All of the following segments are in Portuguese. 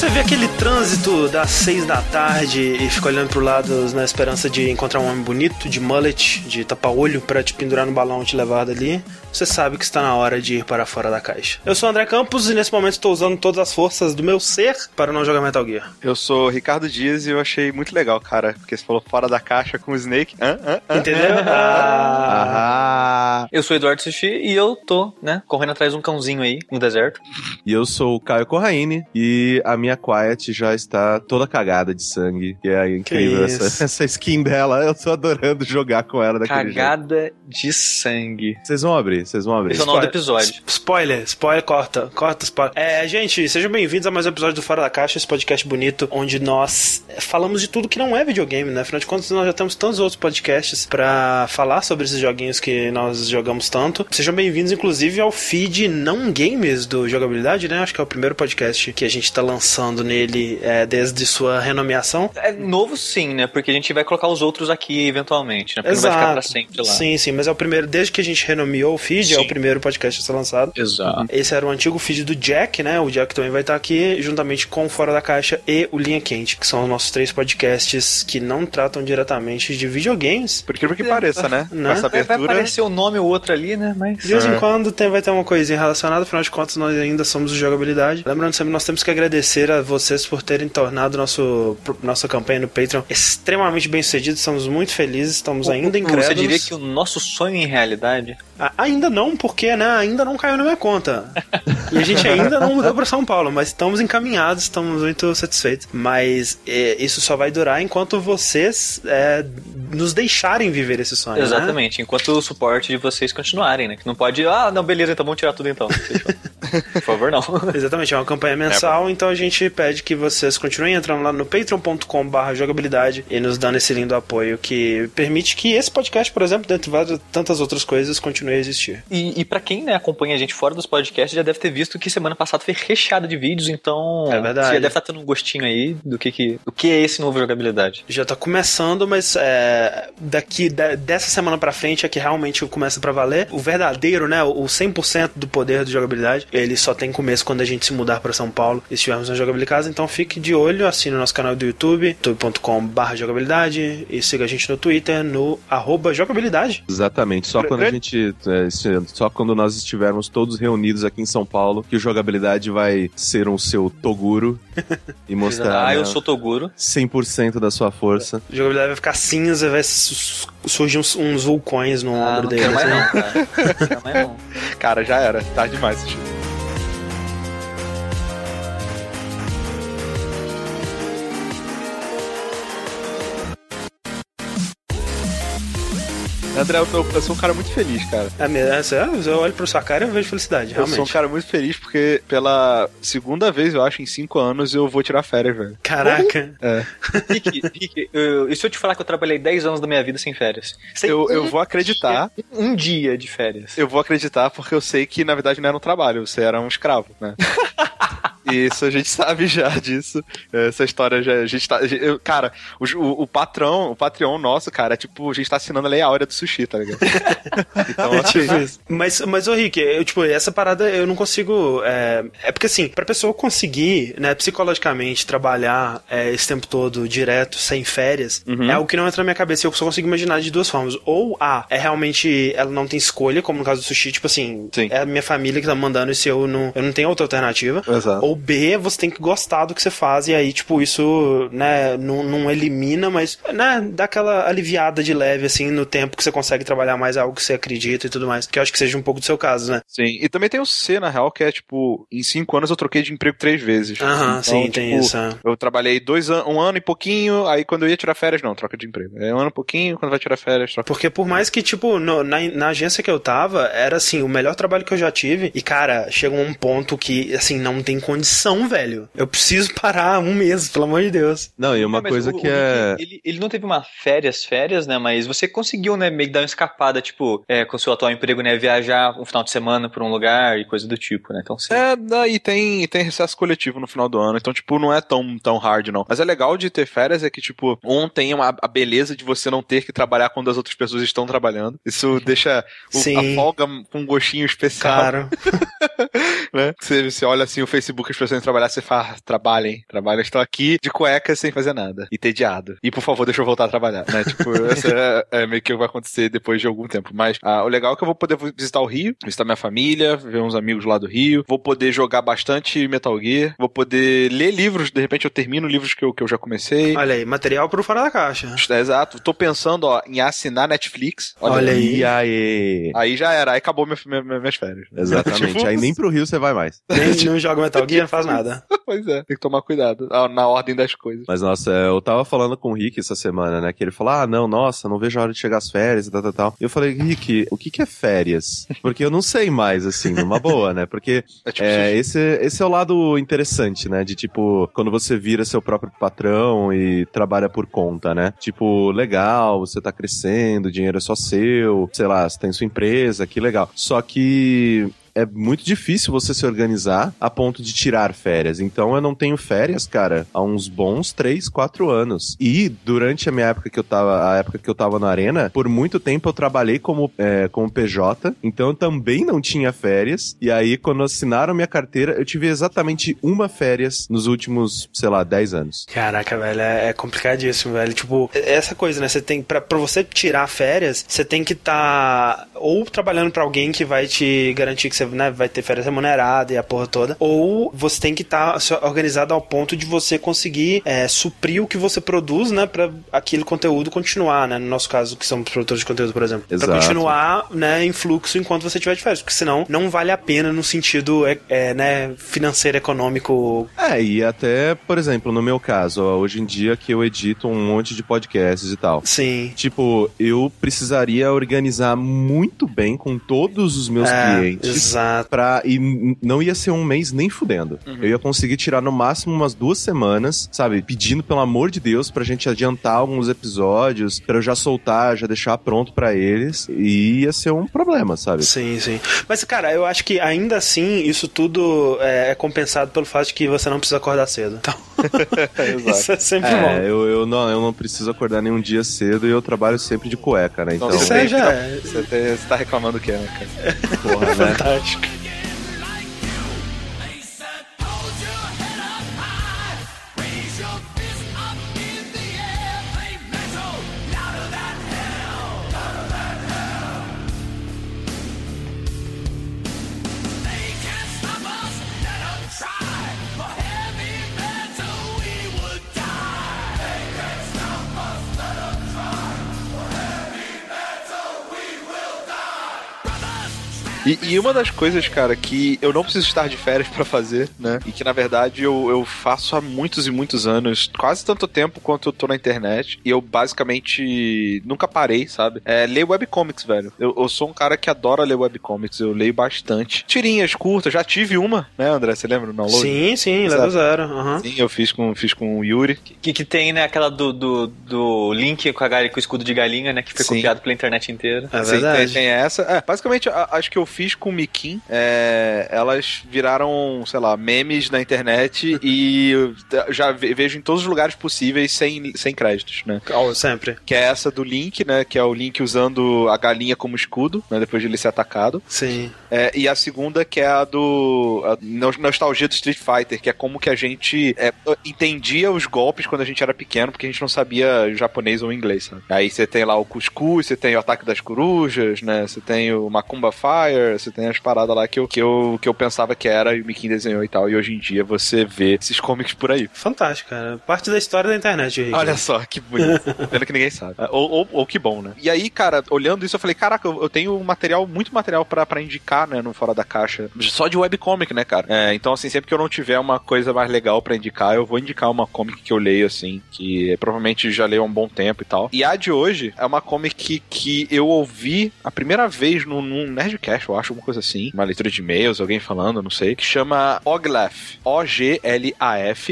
você vê aquele trânsito das seis da tarde e fica olhando pro lado na esperança de encontrar um homem bonito, de mullet, de tapa-olho pra te pendurar no balão e te levar dali, você sabe que está na hora de ir para fora da caixa. Eu sou o André Campos e nesse momento estou usando todas as forças do meu ser para não jogar Metal Gear. Eu sou o Ricardo Dias e eu achei muito legal, cara, porque você falou fora da caixa com o Snake. Hã? Hã? Hã? Entendeu? Ah. Eu sou o Eduardo Sushi e eu tô, né, correndo atrás de um cãozinho aí no deserto. E eu sou o Caio Corraine e a minha Quiet já está toda cagada de sangue. E é incrível essa, essa skin dela. Eu tô adorando jogar com ela daquele jeito. Cagada de sangue. Vocês vão abrir, vocês vão abrir. Esse é o nome do episódio. Spoiler, spoiler, corta, corta spoiler. É, gente, sejam bem-vindos a mais um episódio do Fora da Caixa, esse podcast bonito, onde nós falamos de tudo que não é videogame, né? Afinal de contas, nós já temos tantos outros podcasts pra falar sobre esses joguinhos que nós jogamos tanto. Sejam bem-vindos, inclusive, ao feed não games do Jogabilidade, né? Acho que é o primeiro podcast que a gente tá lançando nele é, desde sua renomeação. É novo sim, né? Porque a gente vai colocar os outros aqui eventualmente, né? Porque não vai ficar pra sempre lá. Sim, sim, mas é o primeiro, desde que a gente renomeou o feed, é Sim. o primeiro podcast a ser lançado. Exato. Esse era o antigo feed do Jack, né? O Jack também vai estar aqui, juntamente com o Fora da Caixa e o Linha Quente, que são os nossos três podcasts que não tratam diretamente de videogames. Por incrível que pareça, né? Né? essa Vai, vai abertura. aparecer o nome ou outro ali, né? Mas. De vez em quando tem, vai ter uma coisinha relacionada, afinal de contas nós ainda somos o jogabilidade. Lembrando sempre, nós temos que agradecer a vocês por terem tornado nosso, nossa campanha no Patreon extremamente bem sucedida. Estamos muito felizes, estamos ainda incrédulos. Você diria que o nosso sonho em realidade. A- Ainda não, porque né, ainda não caiu na minha conta. E a gente ainda não mudou para São Paulo, mas estamos encaminhados, estamos muito satisfeitos. Mas é, isso só vai durar enquanto vocês é, nos deixarem viver esse sonho. né? Exatamente, enquanto o suporte de vocês continuarem, né? Que não pode. Ah, não, beleza, então vamos tirar tudo então. Por favor, não. Exatamente, é uma campanha mensal, então a gente pede que vocês continuem entrando lá no patreon.com.br jogabilidade e nos dando esse lindo apoio que permite que esse podcast, por exemplo, dentre várias tantas outras coisas, continue a existir. E, e para quem né, acompanha a gente fora dos podcasts, já deve ter visto que semana passada foi recheada de vídeos, então É verdade. você já deve estar tendo um gostinho aí do que, que, do que é esse novo jogabilidade. Já tá começando, mas é, daqui da- dessa semana pra frente é que realmente começa pra valer. O verdadeiro, né, o 100% do poder de jogabilidade, ele só tem começo quando a gente se mudar pra São Paulo e estivermos na jogabilidade casa. Então fique de olho, assine o nosso canal do YouTube, youtube.com/barra jogabilidade e siga a gente no Twitter no arroba jogabilidade. Exatamente, só quando a gente. é, só quando nós estivermos todos reunidos aqui em São Paulo, que o jogabilidade vai ser um seu Toguro e mostrar ah, eu né, sou Toguro. 100% da sua força. A jogabilidade vai ficar cinza, vai su- surgir uns, uns vulcões no Ah, ombro não dele. quero mais assim. não, cara. Não quero mais não. Cara, já era. Tarde demais, Sushi. André, eu, tô- eu sou um cara muito feliz, cara. É mesmo, é eu olho pra sua cara e eu vejo felicidade, Eu realmente. sou um cara muito feliz porque pela segunda vez, eu acho, em cinco anos, eu vou tirar férias, velho. Caraca. É. Rick, Rick, eu- e se eu te falar que eu trabalhei 10 anos da minha vida sem férias? Sem Eu, eu vou acreditar. dia- Um dia de férias. Eu vou acreditar porque eu sei que, na verdade, não era um trabalho, você era um escravo, né? Isso a gente sabe já disso. Essa história já. A gente tá. eu- cara, o, o, patrão, o Patreon nosso, cara, é tipo, a gente tá assinando a lei áurea do sushi, tá ligado? Então, É tipo isso. Mas, mas ô Rick, eu, tipo, essa parada eu não consigo. É, é porque assim, pra pessoa conseguir, né, psicologicamente trabalhar é, esse tempo todo direto, sem férias, é algo que não entra na minha cabeça. Eu só consigo imaginar de duas formas. Ou A, é realmente ela não tem escolha, como no caso do sushi, tipo assim, Sim. é a minha família que tá mandando e eu não, eu não tenho outra alternativa. Exato. Ou B, você tem que gostar do que você faz, e aí, tipo, isso, né, não, não elimina, mas, né, dá aquela aliviada de leve, assim, no tempo que você consegue trabalhar mais algo que você acredita e tudo mais. Que eu acho que seja um pouco do seu caso, né? Sim, e também tem o C, na real, que é tipo, em cinco anos eu troquei de emprego três vezes. Aham, Então, sim, tem tipo, isso. é. Eu trabalhei dois an um ano e pouquinho, aí quando eu ia tirar férias, não, troca de emprego. É um ano e pouquinho, quando vai tirar férias, troca. Porque por mais que, tipo, no- na, na agência que eu tava, era assim, o melhor trabalho que eu já tive. E, cara, chega um ponto que, assim, não tem condição, velho. Eu preciso parar um mês, pelo amor de Deus. Não, e uma É, coisa o- que o é. Rick, Ele, ele não teve uma férias, férias, né? Mas você conseguiu, né, meio que dar uma escapada, tipo, é, com o seu atual emprego, né? Viajar um final de semana pra um lugar e coisa do tipo, né? Então você. É, daí tem, tem recesso coletivo no final do ano, então, tipo, não é tão, tão hard, não. Mas é legal de ter férias é que, tipo, um tem uma, a beleza de você não ter que trabalhar quando as outras pessoas estão trabalhando. Isso deixa o- Sim. a folga com um gostinho especial, Claro. né? Você, você olha assim o Facebook que as pessoas trabalhar, você fala, trabalhem, trabalhem, estou aqui de cueca sem fazer nada. E tediado. E por favor, deixa eu voltar a trabalhar, né? Tipo, essa é, é meio que vai acontecer depois de algum tempo. Mas ah, o legal é que eu vou poder visitar o Rio, visitar minha família, ver uns amigos lá do Rio, vou poder jogar bastante Metal Gear, vou poder ler livros, de repente eu termino livros que eu, que eu já comecei. Olha aí, material pro fora da caixa. É, exato. Tô pensando, ó, em assinar Netflix. Olha, aí. E aí? Aí já era, aí acabou minha, minha, minhas férias. Exatamente. Tipo, Aí nem pro Rio você vai mais. Nem não joga Metal Gear, não faz nada. Pois é, tem que tomar cuidado na ordem das coisas. Mas nossa, é, eu tava falando com o Rick essa semana, né? Que ele falou: ah, não, nossa, não vejo a hora de chegar as férias e tal, tal, tal. E eu falei, Rick, o que que é férias? Porque eu não sei mais, assim, numa boa, né? Porque É tipo, é, esse, esse é o lado interessante, né? De tipo, quando você vira seu próprio patrão e trabalha por conta, né? Tipo, legal, você tá crescendo, o dinheiro é só seu, sei lá, você tem sua empresa, que legal. Só que é muito difícil você se organizar a ponto de tirar férias. Então eu não tenho férias, cara, há uns bons 3, 4 anos. E durante a minha época que eu tava, a época que eu tava na arena, por muito tempo eu trabalhei como, é, como PJ, então eu também não tinha férias. E aí, quando assinaram minha carteira, eu tive exatamente uma férias nos últimos, sei lá, 10 anos. Caraca, velho, é, é complicadíssimo, velho. Tipo, é- essa coisa, né? Você tem, pra, você tirar férias, você tem que estar ou trabalhando pra alguém que vai te garantir que você né, vai ter férias remuneradas e a porra toda, ou você tem que estar organizado ao ponto de você conseguir é, suprir o que você produz, né, pra aquele conteúdo continuar, né? No nosso caso, que somos produtores de conteúdo, por exemplo. Exato. Pra continuar, né, em fluxo enquanto você estiver de férias, porque senão não vale a pena no sentido, é, é, né, financeiro, econômico. É, e até, por exemplo, no meu caso, ó, hoje em dia que eu edito um monte de podcasts e tal. Sim. Tipo, eu precisaria organizar muito bem com todos os meus É, clientes. Exato. Pra, e não ia ser um mês nem fudendo. Eu ia conseguir tirar no máximo umas duas semanas, sabe? Pedindo pelo amor de Deus pra gente adiantar alguns episódios, pra eu já soltar, já deixar pronto pra eles. E ia ser um problema, sabe? Sim, sim. Mas, cara, eu acho que ainda assim, isso tudo é, é compensado pelo fato de que você não precisa acordar cedo. Então, isso é sempre bom. É, eu, eu, não, eu não preciso acordar nenhum dia cedo e eu trabalho sempre de cueca, né? Então, Isso você, que já tá- é. você tá reclamando o que, né, cara? porra, né? Fantástico. E, e uma das coisas, cara, que eu não preciso estar de férias pra fazer, né? E que na verdade eu, eu faço há muitos e muitos anos, quase tanto tempo quanto eu tô na internet. E eu basicamente nunca parei, sabe? É ler webcomics, velho. Eu, eu sou um cara que adora ler webcomics, eu leio bastante. Tirinhas curtas, já tive uma, né, André? Você lembra do download? Sim, sim, level zero. aham. Sim, eu fiz com, fiz com o Yuri. Que, que tem, né, aquela do, do, do Link com, a, com o escudo de galinha, né, que foi Sim. copiado pela internet inteira. É Sim, tem, verdade. tem essa. É, basicamente, a- as que eu fiz com o Mikin, é, elas viraram, sei lá, memes na internet e já ve- vejo em todos os lugares possíveis sem, sem créditos, né? Oh, sempre. Que é essa do Link, né? Que é o Link usando a galinha como escudo, né? Depois de ele ser atacado. Sim. É, e a segunda que é a do a nos- nostalgia do Street Fighter, que é como que a gente é, entendia os golpes quando a gente era pequeno, porque a gente não sabia japonês ou inglês, sabe? Aí você tem lá o Cuscuz, você tem o Ataque das Corujas, né? Você tem o Macumba Fire, você tem as paradas lá que eu, que eu, que eu pensava que era e o Mickey desenhou e tal. E hoje em dia você vê esses comics por aí. Fantástico, cara. Parte da história da internet, Henrique. Olha só, que bonito. Pena que ninguém sabe. Ou, ou, ou que bom, né? E aí, cara, olhando isso, eu falei, caraca, eu, eu tenho material, muito material pra, pra indicar, né, no Fora da Caixa. Só de webcomic, né, cara? É, então, assim, sempre que eu não tiver uma coisa mais legal pra indicar, eu vou indicar uma comic que eu leio, assim, que provavelmente já leio há um bom tempo e tal. E a de hoje é uma comic que, que eu ouvi a primeira vez num, num Nerdcast, eu acho, alguma coisa assim. Uma leitura de e-mails, alguém falando, não sei. Que chama Oglaf. O-G-L-A-F.com.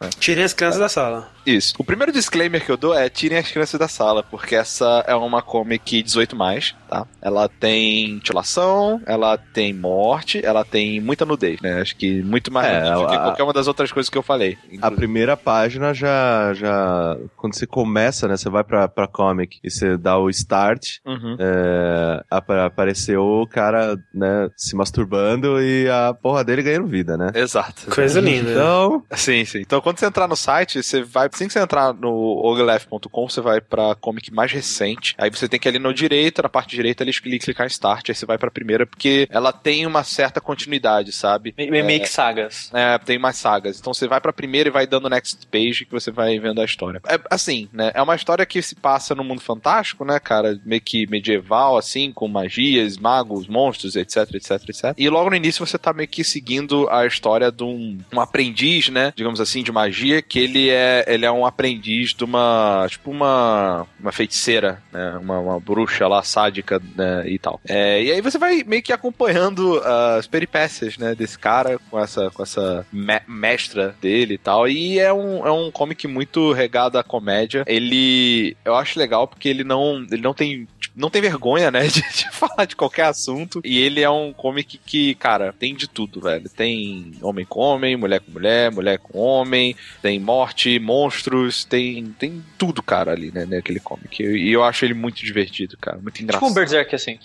Né? Tirem as crianças da sala. Isso. O primeiro disclaimer que eu dou é tirem as crianças da sala, porque essa é uma comic 18 mais, tá? Ela tem mutilação, ela tem morte, ela tem muita nudez, né? Acho que muito mais É, do que a- qualquer uma das outras coisas que eu falei. A primeira página já, já. Quando você começa, né? Você vai pra, pra comic e você dá o start. Uhum. É, apa- apareceu o cara, né, se masturbando e a porra dele ganhando vida, né? Exato. Coisa linda. Então, Sim, sim. Então, quando você entrar no site, você vai. Assim que você entrar no oglef.com, você vai pra comic mais recente. Aí você tem que ir ali no direito, na parte direita, ali cli- clicar em Start. Aí você vai pra primeira, porque ela tem uma certa continuidade, sabe? Me- me- Meio que sagas. É, tem mais sagas. Então você vai pra primeira e vai dando next page que você vai vendo a história. É assim, né? É uma história que se passa no mundo fantástico, né, cara? Meio que medieval, assim, com magias, magos, monstros, etc, etc, etc. E logo no início você tá meio que seguindo a história de um, um aprendiz, né? Digamos assim, de magia, que ele é, ele é um aprendiz de uma, tipo uma, uma feiticeira, né? Uma, uma bruxa lá, sádica, né? E tal. É, e aí você vai meio que acompanhando as peripécias, né? Desse cara com essa, com essa me- mestra dele e tal. E é um, é um comic muito regado à comédia. Ele, eu acho legal porque ele não, ele não tem, tipo, não tem vergonha, né? De, de falar de qualquer assunto. E ele é um comic que, cara, tem de tudo, velho. Tem homem com homem, mulher com mulher, mulher com homem, tem morte, monstros, tem, tem tudo, cara, ali, né? Naquele comic. E eu acho ele muito divertido, cara. Muito engraçado. Tipo um Berserk, assim.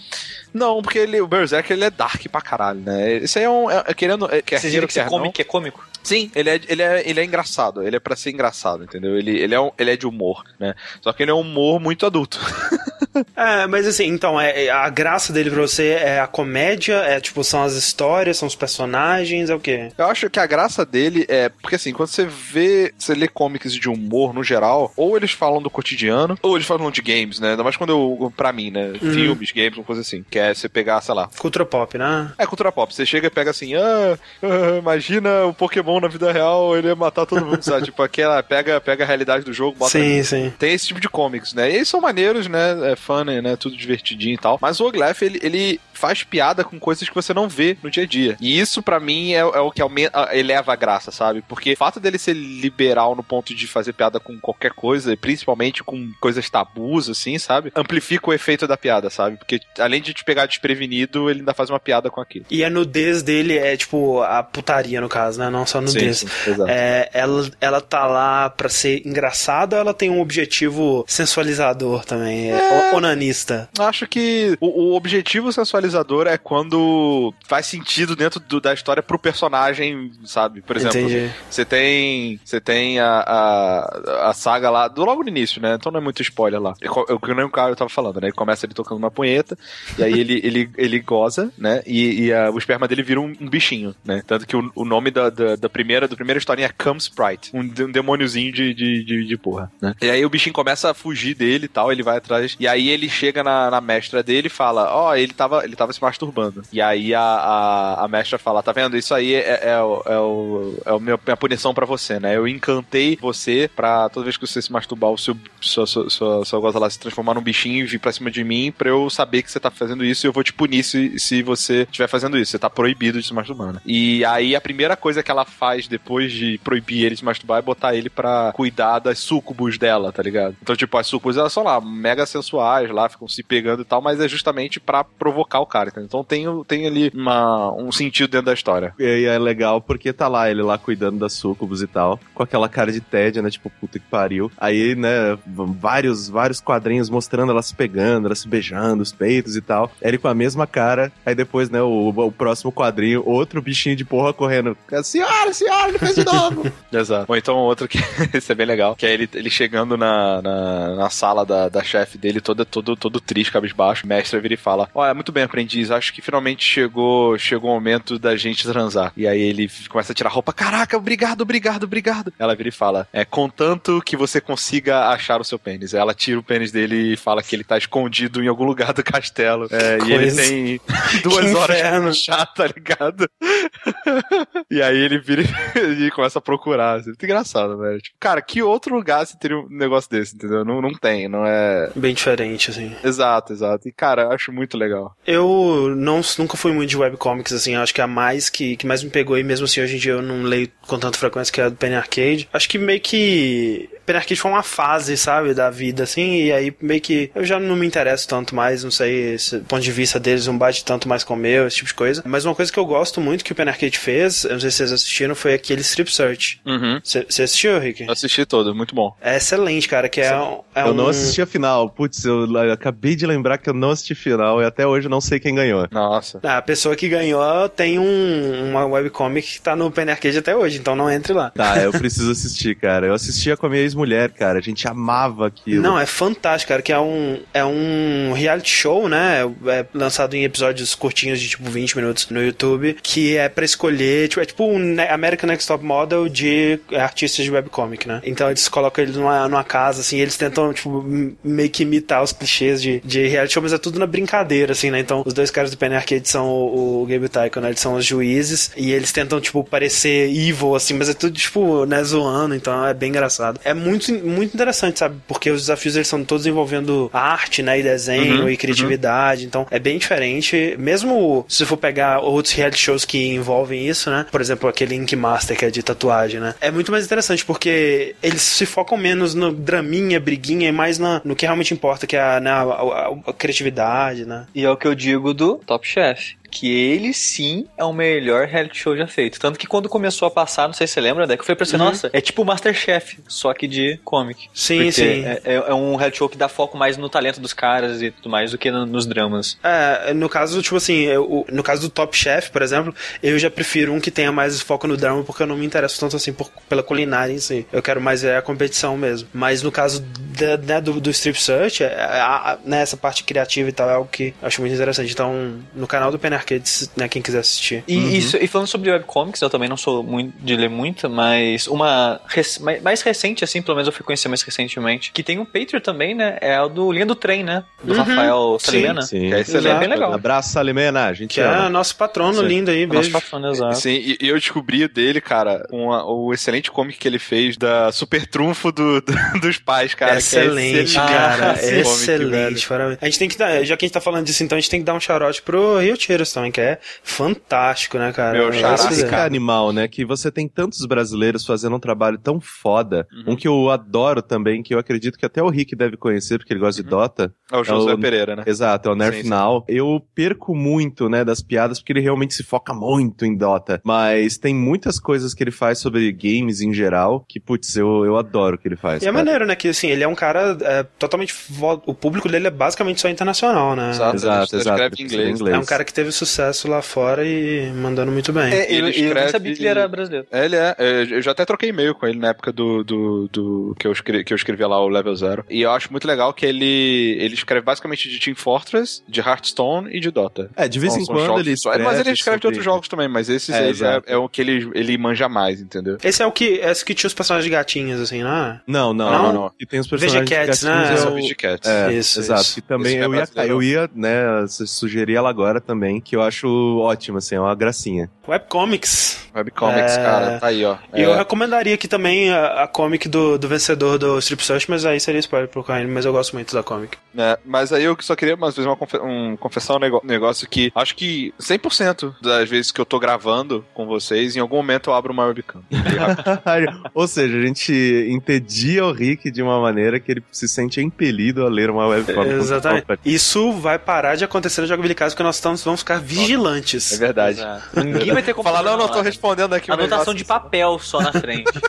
Não, porque ele, o Berserk ele é dark pra caralho, né? Esse aí é um. É, é querendo. É, quer Você diria que quer não. comic é cômico? Sim, ele é, ele, é, ele é engraçado. Ele é pra ser engraçado, entendeu? Ele, ele, é, um, ele é de humor, né? Só que ele é um humor muito adulto. É, mas assim, então, é, é- a graça dele pra você é a comédia, é tipo, são as histórias, são os personagens, é o quê? Eu acho que a graça dele é. Porque assim, quando você vê. Você lê comics de humor no geral, ou eles falam do cotidiano, ou eles falam de games, né? Ainda mais quando eu. Pra mim, né? Filmes, games, uma coisa assim. Que é você pegar, sei lá. Cultura pop, né? É cultura pop. Você chega e pega assim, ah, ah, imagina o Pokémon na vida real, ele ia matar todo mundo, sabe? tipo, aquela, pega, pega a realidade do jogo, bota sim, sim. Tem esse tipo de comics, né? E eles são maneiros, né? É funny, né? Tudo divertidinho e tal. Mas o Oglef, ele, ele faz piada com coisas que você não vê no dia a dia. E isso, pra mim, é, é o que aumenta, eleva a graça, sabe? Porque o fato dele ser liberal no ponto de fazer piada com qualquer coisa, principalmente com coisas tabus, assim, sabe? Amplifica o efeito da piada, sabe? Porque além de te pegar desprevenido, ele ainda faz uma piada com aquilo. E a nudez dele é tipo a putaria, no caso, né? Não só a nudez. Sim, sim. É, ela, ela tá lá pra ser engraçada ou ela tem um objetivo sensualizador também? É. Onanista. Acho que o, o objetivo sensualizador é quando faz sentido dentro do- da história pro personagem, sabe? Por exemplo, Entendi. você tem você tem a, a, a saga lá, do logo no início, né? Então não é muito spoiler lá. Eu, que nem o cara eu tava falando, né? Ele começa ele tocando uma punheta, e aí ele, ele, ele goza, né? E, e a- o esperma dele vira um, um bichinho, né? Tanto que o, o nome da, da, da primeira, da primeira historinha é Come Sprite, um, um demôniozinho de, de, de, de porra, né? E aí o bichinho começa a fugir dele e tal, ele vai atrás, e aí ele chega na, na mestra dele e fala, ó, ele, tava, ele tava se masturbando. E aí a, a, a mestra fala, tá vendo? Isso aí é, é, o, é, o, é o meu, minha punição pra você, né? Eu encantei você pra toda vez que você se masturbar, o seu, sua, sua, sua, sua lá se transformar num bichinho e vir pra cima de mim pra eu saber que você tá fazendo isso e eu vou te punir se, se você estiver fazendo isso. Você tá proibido de se masturbar, né? E aí a primeira coisa que ela faz depois de proibir ele de se masturbar é botar ele pra cuidar das sucubus dela, tá ligado? Então, tipo, as sucubus, elas são lá, mega sensuais lá, ficam se pegando e tal, mas é justamente pra provocar o cara, entendeu? Então tem, tem ali uma, um sentido dentro da história. E aí é legal porque tá lá, ele lá cuidando das sucubus e tal, com aquela cara de tédio, né? Tipo, puta que pariu. Aí, né, vários, vários quadrinhos mostrando ela se pegando, ela se beijando, os peitos e tal. Ele com a mesma cara. Aí depois, né, o, o próximo quadrinho, outro bichinho de porra correndo. Senhora, senhora, ele fez de novo. Exato. Ou então outro que esse é bem legal, que é ele, ele chegando na, na, na sala da, da chefe dele, todo, todo, todo triste, cabisbaixo, o mestre vira e fala: Olha, muito bem, aprendiz, acho que finalmente chegou, chegou o momento da gente transar. E aí ele começa a tirar a roupa, caraca, obrigado, obrigado, obrigado. Ela vira e fala: É, contanto que você consiga achar o seu pênis. Ela tira o pênis dele e fala que ele tá escondido em algum lugar do castelo. É, e ele tem duas Que horas inferno. pra achar, tá ligado? e aí ele vira e e começa a procurar. assim. Muito engraçado, velho. Tipo, cara, que outro lugar você teria um negócio desse, entendeu? Não, não tem, não é. Bem diferente, assim. Exato, exato. E, cara, eu acho muito legal. Eu, Eu não, nunca fui muito de webcomics, assim, acho que a mais que, que mais me pegou, e mesmo assim hoje em dia eu não leio com tanta frequência, que é a do Penny Arcade. Acho que meio que Penny Arcade foi uma fase, sabe, da vida, assim, e aí meio que eu já não me interesso tanto mais, não sei, esse ponto de vista deles não bate tanto mais com o meu, esse tipo de coisa. Mas uma coisa que eu gosto muito que o Penny Arcade fez, eu não sei se vocês assistiram, foi aquele Strip Search. Uhum. Você assistiu, Rick? Assisti todo, muito bom. É excelente, cara, que é, é eu um... não assisti a final. Putz, eu acabei de lembrar que eu não assisti final e até hoje eu não sei quem ganhou. Nossa. A pessoa que ganhou tem um, uma webcomic que tá no Penny Arcade até hoje, então não entre lá. Tá, eu preciso assistir, cara. Eu assistia com a minha ex-mulher, cara. A gente amava aquilo. Não, é fantástico, cara, que é um, é um reality show, né? É lançado em episódios curtinhos de tipo 20 minutos no YouTube, que é pra escolher, tipo, é tipo um American Next Top Model de artistas de webcomic, né? Então eles colocam eles numa, numa casa, assim, e eles tentam, tipo, meio que imitar os clichês de, de reality show, mas é tudo na brincadeira, assim, né? Então os dois caras do Penny Arcade são o, o Gabe Tycho, né? Eles são os juízes, e eles tentam, tipo, parecer evil, assim, mas é tudo, tipo, né, zoando, então é bem engraçado. É muito, muito interessante, sabe? Porque os desafios eles são todos envolvendo arte, né? E desenho Uhum, e criatividade. Então é bem diferente. Mesmo se for pegar outros reality shows que envolvem isso, né? Por exemplo, aquele Ink Master que é de tatuagem, né? É muito mais interessante porque eles se focam menos no draminha, briguinha e mais na, no que realmente importa, que é a, né, a, a- a criatividade, né? E é o que eu digo do Top Chef. Que ele sim é o melhor reality show já feito. Tanto que quando começou a passar, não sei se você lembra, né? Que foi pra ser, Uhum. nossa, é tipo o Masterchef, só que de comic. Sim, Porque sim. É, é- é um reality show que dá foco mais no talento dos caras e tudo mais do que no- nos dramas. É, no caso, tipo assim, eu- no caso do Top Chef, por exemplo, eu já prefiro um que tenha mais foco no drama, porque eu não me interesso tanto assim por- pela culinária em si. Eu quero mais ver a competição mesmo. Mas no caso da- né, do, do Strip Search, é, a- a- né, essa parte criativa e tal é algo que eu acho muito interessante. Então, no canal do Pen Arcades, né, quem quiser assistir. E, isso, e falando sobre webcomics, eu também não sou muito de ler muito, mas uma rec- mais, mais recente, assim, pelo menos eu fui conhecer mais recentemente, que tem um Patreon também, né? É o do Linha do Trem, né? Do Uhum. Rafael Sim, Salimena. Sim. Que é excelente. É bem legal. Abraço, Salimena. A gente Que é ama. nosso patrono Sim. lindo aí, É nosso beijo. patrono, exato. Sim, e, eu descobri dele, cara, com a- o excelente comic que ele fez da Super Trunfo do, do- dos pais, cara. que é excelente, excelente cara. esse comic, velho. excelente. parabéns. A gente tem que dar, já que a gente tá falando disso, então a gente tem que dar um charote pro Rio Tiras também, que é fantástico, né, cara? Meu Esse xará. Esse é animal, né? Que você tem tantos brasileiros fazendo um trabalho tão foda. Uhum. Um que eu adoro também, que eu acredito que até o Rick deve conhecer, porque ele gosta de Dota. É o Josué É o- Pereira, né? Exato, é o Nerf Sim, sim. Now. Eu perco muito, né, das piadas, porque ele realmente se foca muito em Dota. Mas tem muitas coisas que ele faz sobre games em geral, que, putz, eu, eu adoro o que ele faz. E é cara. maneiro, né? Que assim, ele é um cara é, totalmente. vo- O público dele é basicamente só internacional, né? Exato. Exato, Ele exato. escreve em inglês. É um cara que teve sucesso lá fora e mandando muito bem. É, eu, Ele eu nem escreve- sabia que ele era brasileiro. É, Ele é, é, eu já até troquei e-mail com ele na época do, do, do- que, eu escrevi, que eu escrevia lá o Level Zero. E eu acho muito legal que ele, ele escreve basicamente de Team Fortress, de Hearthstone e de Dota. É, de vez São- em quando jogos ele escreve Mas ele escreve de outros jogos também, mas esses É, é, é o que ele, ele manja mais, entendeu? Esse é o que. Esse que tinha os personagens de gatinhas, assim, né? Não, não, Não? não. não. E tem os personagens Cats, né? É eu- o Cats. É, Isso, exato. isso. E também é eu ia, eu ia, né, su- sugerir ela agora também, que eu acho ótimo, assim, é uma gracinha. Webcomics. Webcomics, É. cara, tá aí, ó. E eu É, recomendaria aqui também a, a comic do, do vencedor do Strip Search, mas aí seria spoiler pro Caio, mas eu gosto muito da comic. né, Mas aí eu só queria mais vezes uma confe um, confessar um nego- negócio que acho que 100% das vezes que eu tô gravando com vocês, em algum momento eu abro uma webcam. Ou seja, a gente entedia o Rick de uma maneira que ele se sente impelido a ler uma webcomic. Exatamente. Isso vai parar de acontecer no Jogo Bilicase, porque nós estamos, vamos ficar É vigilantes. verdade. Exato. Ninguém vai ter como Falar, não, não tô falar. respondendo aqui. Anotação de papel só na frente.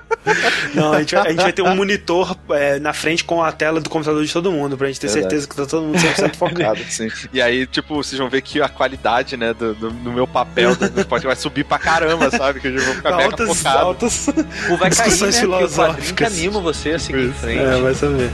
Não, a gente, vai- a gente vai ter um monitor é, na frente com a tela do computador de todo mundo, pra gente ter Verdade. certeza que tá todo mundo 100% focado. Sim. E aí, tipo, vocês vão ver que a qualidade, né, do, do, do meu papel do, do podcast vai subir pra caramba, sabe? Que eu já vou ficar mega altas, focado. altas. Ou vai cair, né? O quadrinho que filosóficas. anima você a seguir em frente. É, vai saber.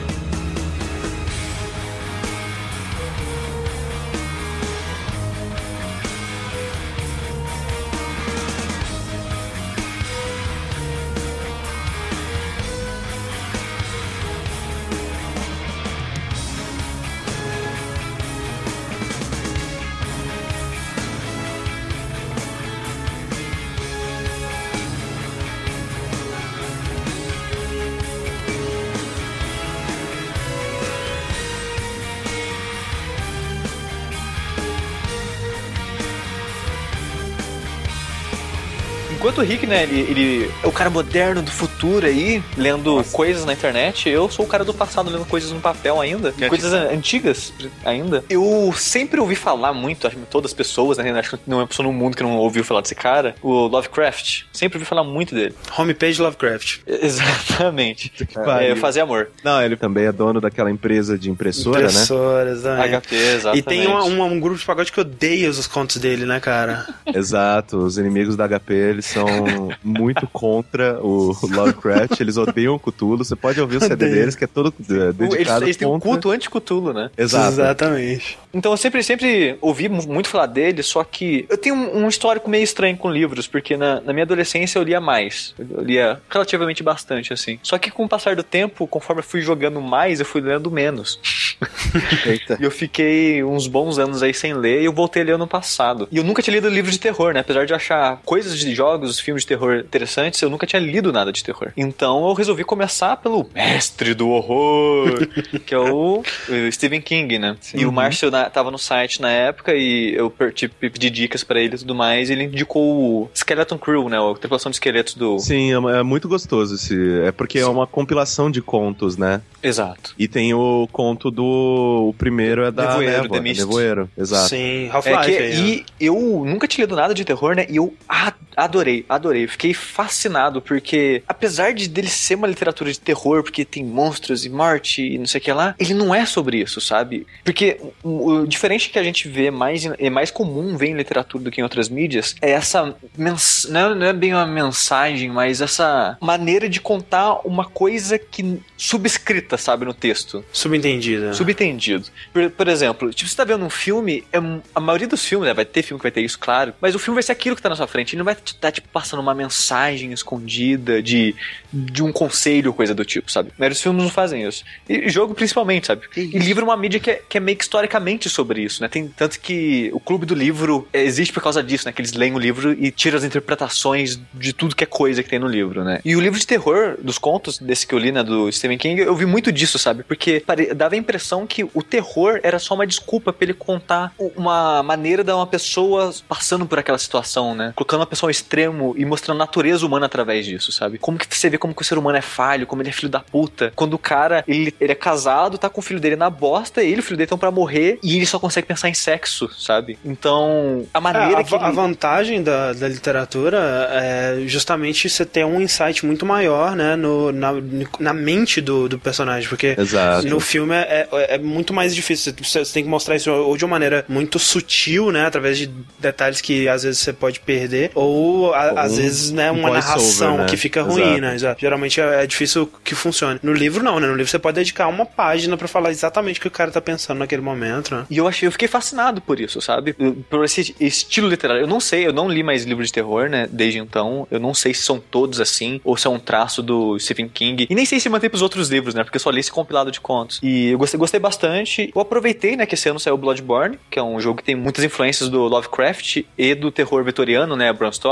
Enquanto o Rick, né, ele, ele é o cara moderno do futuro aí, lendo coisas na internet, eu sou o cara do passado lendo coisas no papel ainda, Que coisas antigas ainda. Eu sempre ouvi falar muito, acho que todas as pessoas, né, acho que não é uma pessoa no mundo que não ouviu falar desse cara, o Lovecraft. Sempre ouvi falar muito dele. Homepage Lovecraft. Exatamente. É, fazer amor. Não, ele também é dono daquela empresa de impressora, né? Impressoras, né? HP, exatamente. E tem uma- uma- um grupo de pagode que odeia os contos dele, né, cara? Exato, os inimigos da HP, eles são muito contra o Lovecraft, eles odeiam o Cthulhu, você pode ouvir o CD Odeio. deles, que é todo é, Eles, dedicado eles têm um culto anti-cutulo, né? Exato. Exatamente. Então eu sempre, sempre ouvi mu- muito falar dele, só que eu tenho um, um histórico meio estranho com livros, porque na, na minha adolescência eu lia mais. Eu lia relativamente bastante, assim. Só que com o passar do tempo, conforme eu fui jogando mais, eu fui lendo menos. Eita. E eu fiquei uns bons anos aí sem ler e eu voltei a ler ano passado. E eu nunca tinha lido livro de terror, né? Apesar de eu achar coisas de jogos, filmes de terror interessantes, eu nunca tinha lido nada de terror. Então eu resolvi começar pelo mestre do horror, que é o, o Stephen King, né? E o Márcio tava no site na época e eu tipo, pedi dicas pra ele e tudo mais. E ele indicou o Skeleton Crew, né? A tripulação de esqueletos do. Sim, é, é muito gostoso esse. É porque é uma compilação de contos, né? Exato. E tem o conto do. O primeiro é da Nevoeiro, The Mist. Nevoeiro, exato. Sim, É Half-Life. que, aí, né? e eu nunca tinha lido nada de terror, né? E eu a- adorei, adorei. Fiquei fascinado, porque apesar de dele ser uma literatura de terror, porque tem monstros e morte e não sei o que lá, ele não é sobre isso, sabe? Porque o, o diferente que a gente vê mais, é mais comum ver em literatura do que em outras mídias, é essa mens não, é- não é bem uma mensagem, mas essa maneira de contar uma coisa que subscrita, sabe, no texto. Subentendida. Subentendido. Por, por exemplo, tipo, você tá vendo um filme, é a maioria dos filmes, né, vai ter filme que vai ter isso, claro, mas o filme vai ser aquilo que tá na sua frente, ele não vai estar, tipo, passando uma mensagem escondida de, de um conselho coisa do tipo, sabe? A dos filmes não fazem isso. E jogo principalmente, sabe? E livro é uma mídia que é, que é meio que historicamente sobre isso, né? Tem tanto que o clube do livro existe por causa disso, né? Que eles leem o livro e tiram as interpretações de tudo que é coisa que tem no livro, né? E o livro de terror, dos contos desse que eu li, né, do Stephen King, eu vi muito disso, sabe? Porque pare- dava a impressão que o terror era só uma desculpa pra ele contar uma maneira de uma pessoa passando por aquela situação, né? Colocando uma pessoa extremo e mostrando a natureza humana através disso, sabe? Como que você vê como que o ser humano é falho, como ele é filho da puta. Quando o cara, ele, ele é casado, tá com o filho dele na bosta, ele e o filho dele estão pra morrer e ele só consegue pensar em sexo, sabe? Então, a É, maneira a, que va- a ele... vantagem da, da literatura é justamente você ter um insight muito maior, né, no, na, na mente do, do personagem, porque Exato. no filme é, é, é muito mais difícil. Você, você tem que mostrar isso ou de uma maneira muito sutil, né, através de detalhes que às vezes você pode perder, ou a- Ou às vezes, né, um uma narração né? que fica ruim, Exato. né? Exato. Geralmente é, é difícil que funcione. No livro não, né? No livro você pode dedicar uma página pra falar exatamente o que o cara tá pensando naquele momento, né? E eu achei, eu fiquei fascinado por isso, sabe? Por esse estilo literário. Eu não sei, eu não li mais livros de terror, né? Desde então. Eu não sei se são todos assim, ou se é um traço do Stephen King. E nem sei se mantém pros outros livros, né? Porque eu só li esse compilado de contos. E eu gostei, gostei bastante. Eu aproveitei, né, que esse ano saiu Bloodborne, que é um jogo que tem muitas influências do Lovecraft e do terror vitoriano, né? Bram Stoker,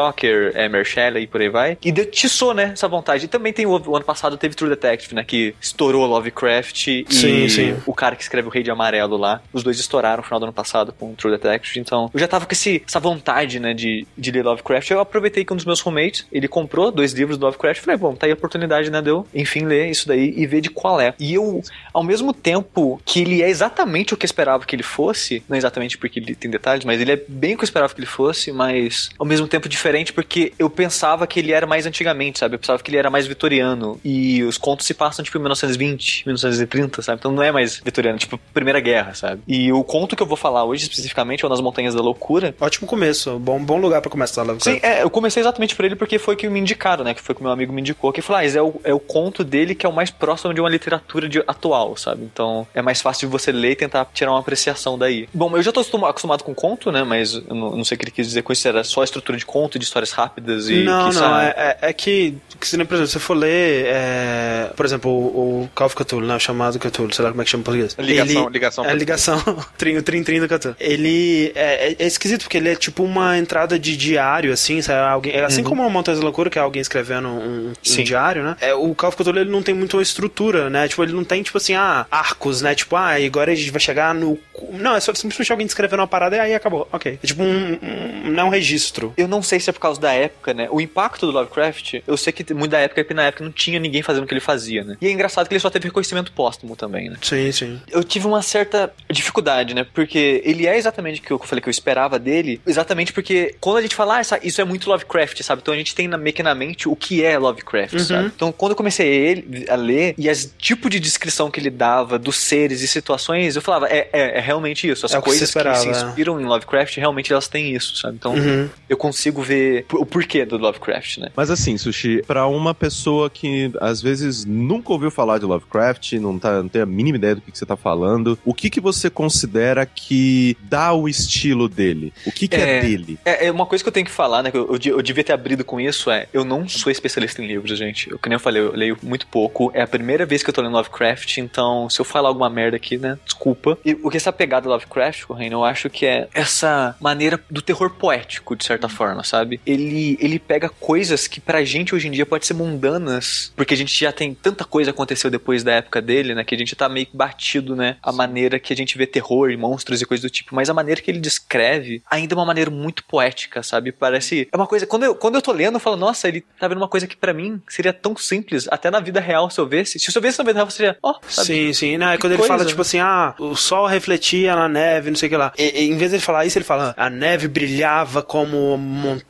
é, Mary Shelley e por aí vai. E detiçou, né, essa vontade. E também tem o, o ano passado teve True Detective, né? Que estourou Lovecraft e Sim, sim. o cara que escreve o Rei de Amarelo lá. Os dois estouraram no final do ano passado com True Detective. Então, eu já tava com esse, essa vontade, né, de, de ler Lovecraft. Eu aproveitei que um dos meus roommates, ele comprou dois livros do Lovecraft. Falei, bom, tá aí a oportunidade, né, deu, enfim, ler isso daí e ver de qual é. E eu, ao mesmo tempo que ele é exatamente o que eu esperava que ele fosse, não exatamente porque ele tem detalhes, mas ele é bem o que eu esperava que ele fosse, mas ao mesmo tempo diferente porque eu pensava que ele era mais antigamente, sabe? Eu pensava que ele era mais vitoriano. E os contos se passam, tipo, em 1920, 1930, sabe? Então não é mais vitoriano, tipo, Primeira Guerra, sabe? E o conto que eu vou falar hoje, especificamente, é o Nas Montanhas da Loucura. Ótimo começo, bom, bom lugar pra começar, Lovecraft. Sim, é, eu comecei exatamente por ele porque foi que me indicaram, né? Que foi que meu amigo me indicou. Que falou, ah, é o, é o conto dele que é o mais próximo de uma literatura de, atual, sabe? Então é mais fácil de você ler e tentar tirar uma apreciação daí. Bom, eu já tô acostuma- acostumado com conto, né? Mas eu não, eu não sei o que ele quis dizer com isso. Era só a estrutura de conto, de histórias rápidas e. não, que não, é, é, é que, que por exemplo, se você for ler, é, por exemplo, o, o Call of Cthulhu, né, o chamado Cthulhu, sei lá como é que chama em português. Ligação, Ele- ligação. É ligação, trim, o trim, trim do Cthulhu. Ele é, é- é esquisito, porque ele é tipo uma entrada de diário, assim, sabe? Alguém, é assim como o Montanhas da Loucura, que é alguém escrevendo um, um diário, né? É, o Call of Cthulhu, ele não tem muito uma estrutura, né? Tipo, ele não tem, tipo assim, ah, arcos, né? Tipo, ah, agora a gente vai chegar no Não, é só simplesmente alguém descrevendo uma parada e aí acabou. Ok. É tipo um, um- Não é um registro. Eu não sei se é por causa da época, né? O impacto do Lovecraft, eu sei que muito da época, porque na época não tinha ninguém fazendo o que ele fazia, né? E é engraçado que ele só teve reconhecimento póstumo também, né? Sim, sim. Eu tive uma certa dificuldade, né? Porque ele é exatamente o que eu falei que eu esperava dele, exatamente porque quando a gente fala, ah, isso é muito Lovecraft, sabe? Então a gente tem na, meio que na mente o que é Lovecraft, sabe? Então quando eu comecei a, ele- a ler e as tipo de descrição que ele dava dos seres e situações, eu falava, é, é, é realmente isso. As É que coisas se que, esperava, se é. inspiram em Lovecraft, realmente elas têm isso, sabe? Então Uhum. eu consigo ver p- o porquê do Lovecraft, né? Mas assim, Sushi, pra uma pessoa que às vezes nunca ouviu falar de Lovecraft, não, tá, não tem a mínima ideia do que, que você tá falando, o que que você considera que dá o estilo dele? O que que é, É. dele? É, é uma coisa que eu tenho que falar, né? Que eu, eu, eu devia ter abrido com isso é, eu não sou especialista em livros, gente. Eu, que nem eu falei, eu leio muito pouco. É a primeira vez que eu tô lendo Lovecraft, então se eu falar alguma merda aqui, né? Desculpa. E o que essa pegada Lovecraft, Correio, eu acho que é essa maneira do terror poético, de certa forma, sabe? Ele, ele pega coisas que pra gente hoje em dia pode ser mundanas, porque a gente já tem tanta coisa aconteceu depois da época dele, né? Que a gente tá meio que batido, né? A maneira que a gente vê terror e monstros e coisas do tipo, mas a maneira que ele descreve ainda é uma maneira muito poética, sabe? Parece. É uma coisa. Quando eu, quando eu tô lendo, eu falo, nossa, ele tá vendo uma coisa que pra mim seria tão simples, até na vida real, se eu visse. Se eu visse na vida real, seria, ó, sabe? Sim, sim. Não, é quando ele coisa. fala, tipo assim, ah, o sol refletia na neve, não sei o que lá. E, em vez de ele falar isso, ele fala, a neve brilhava como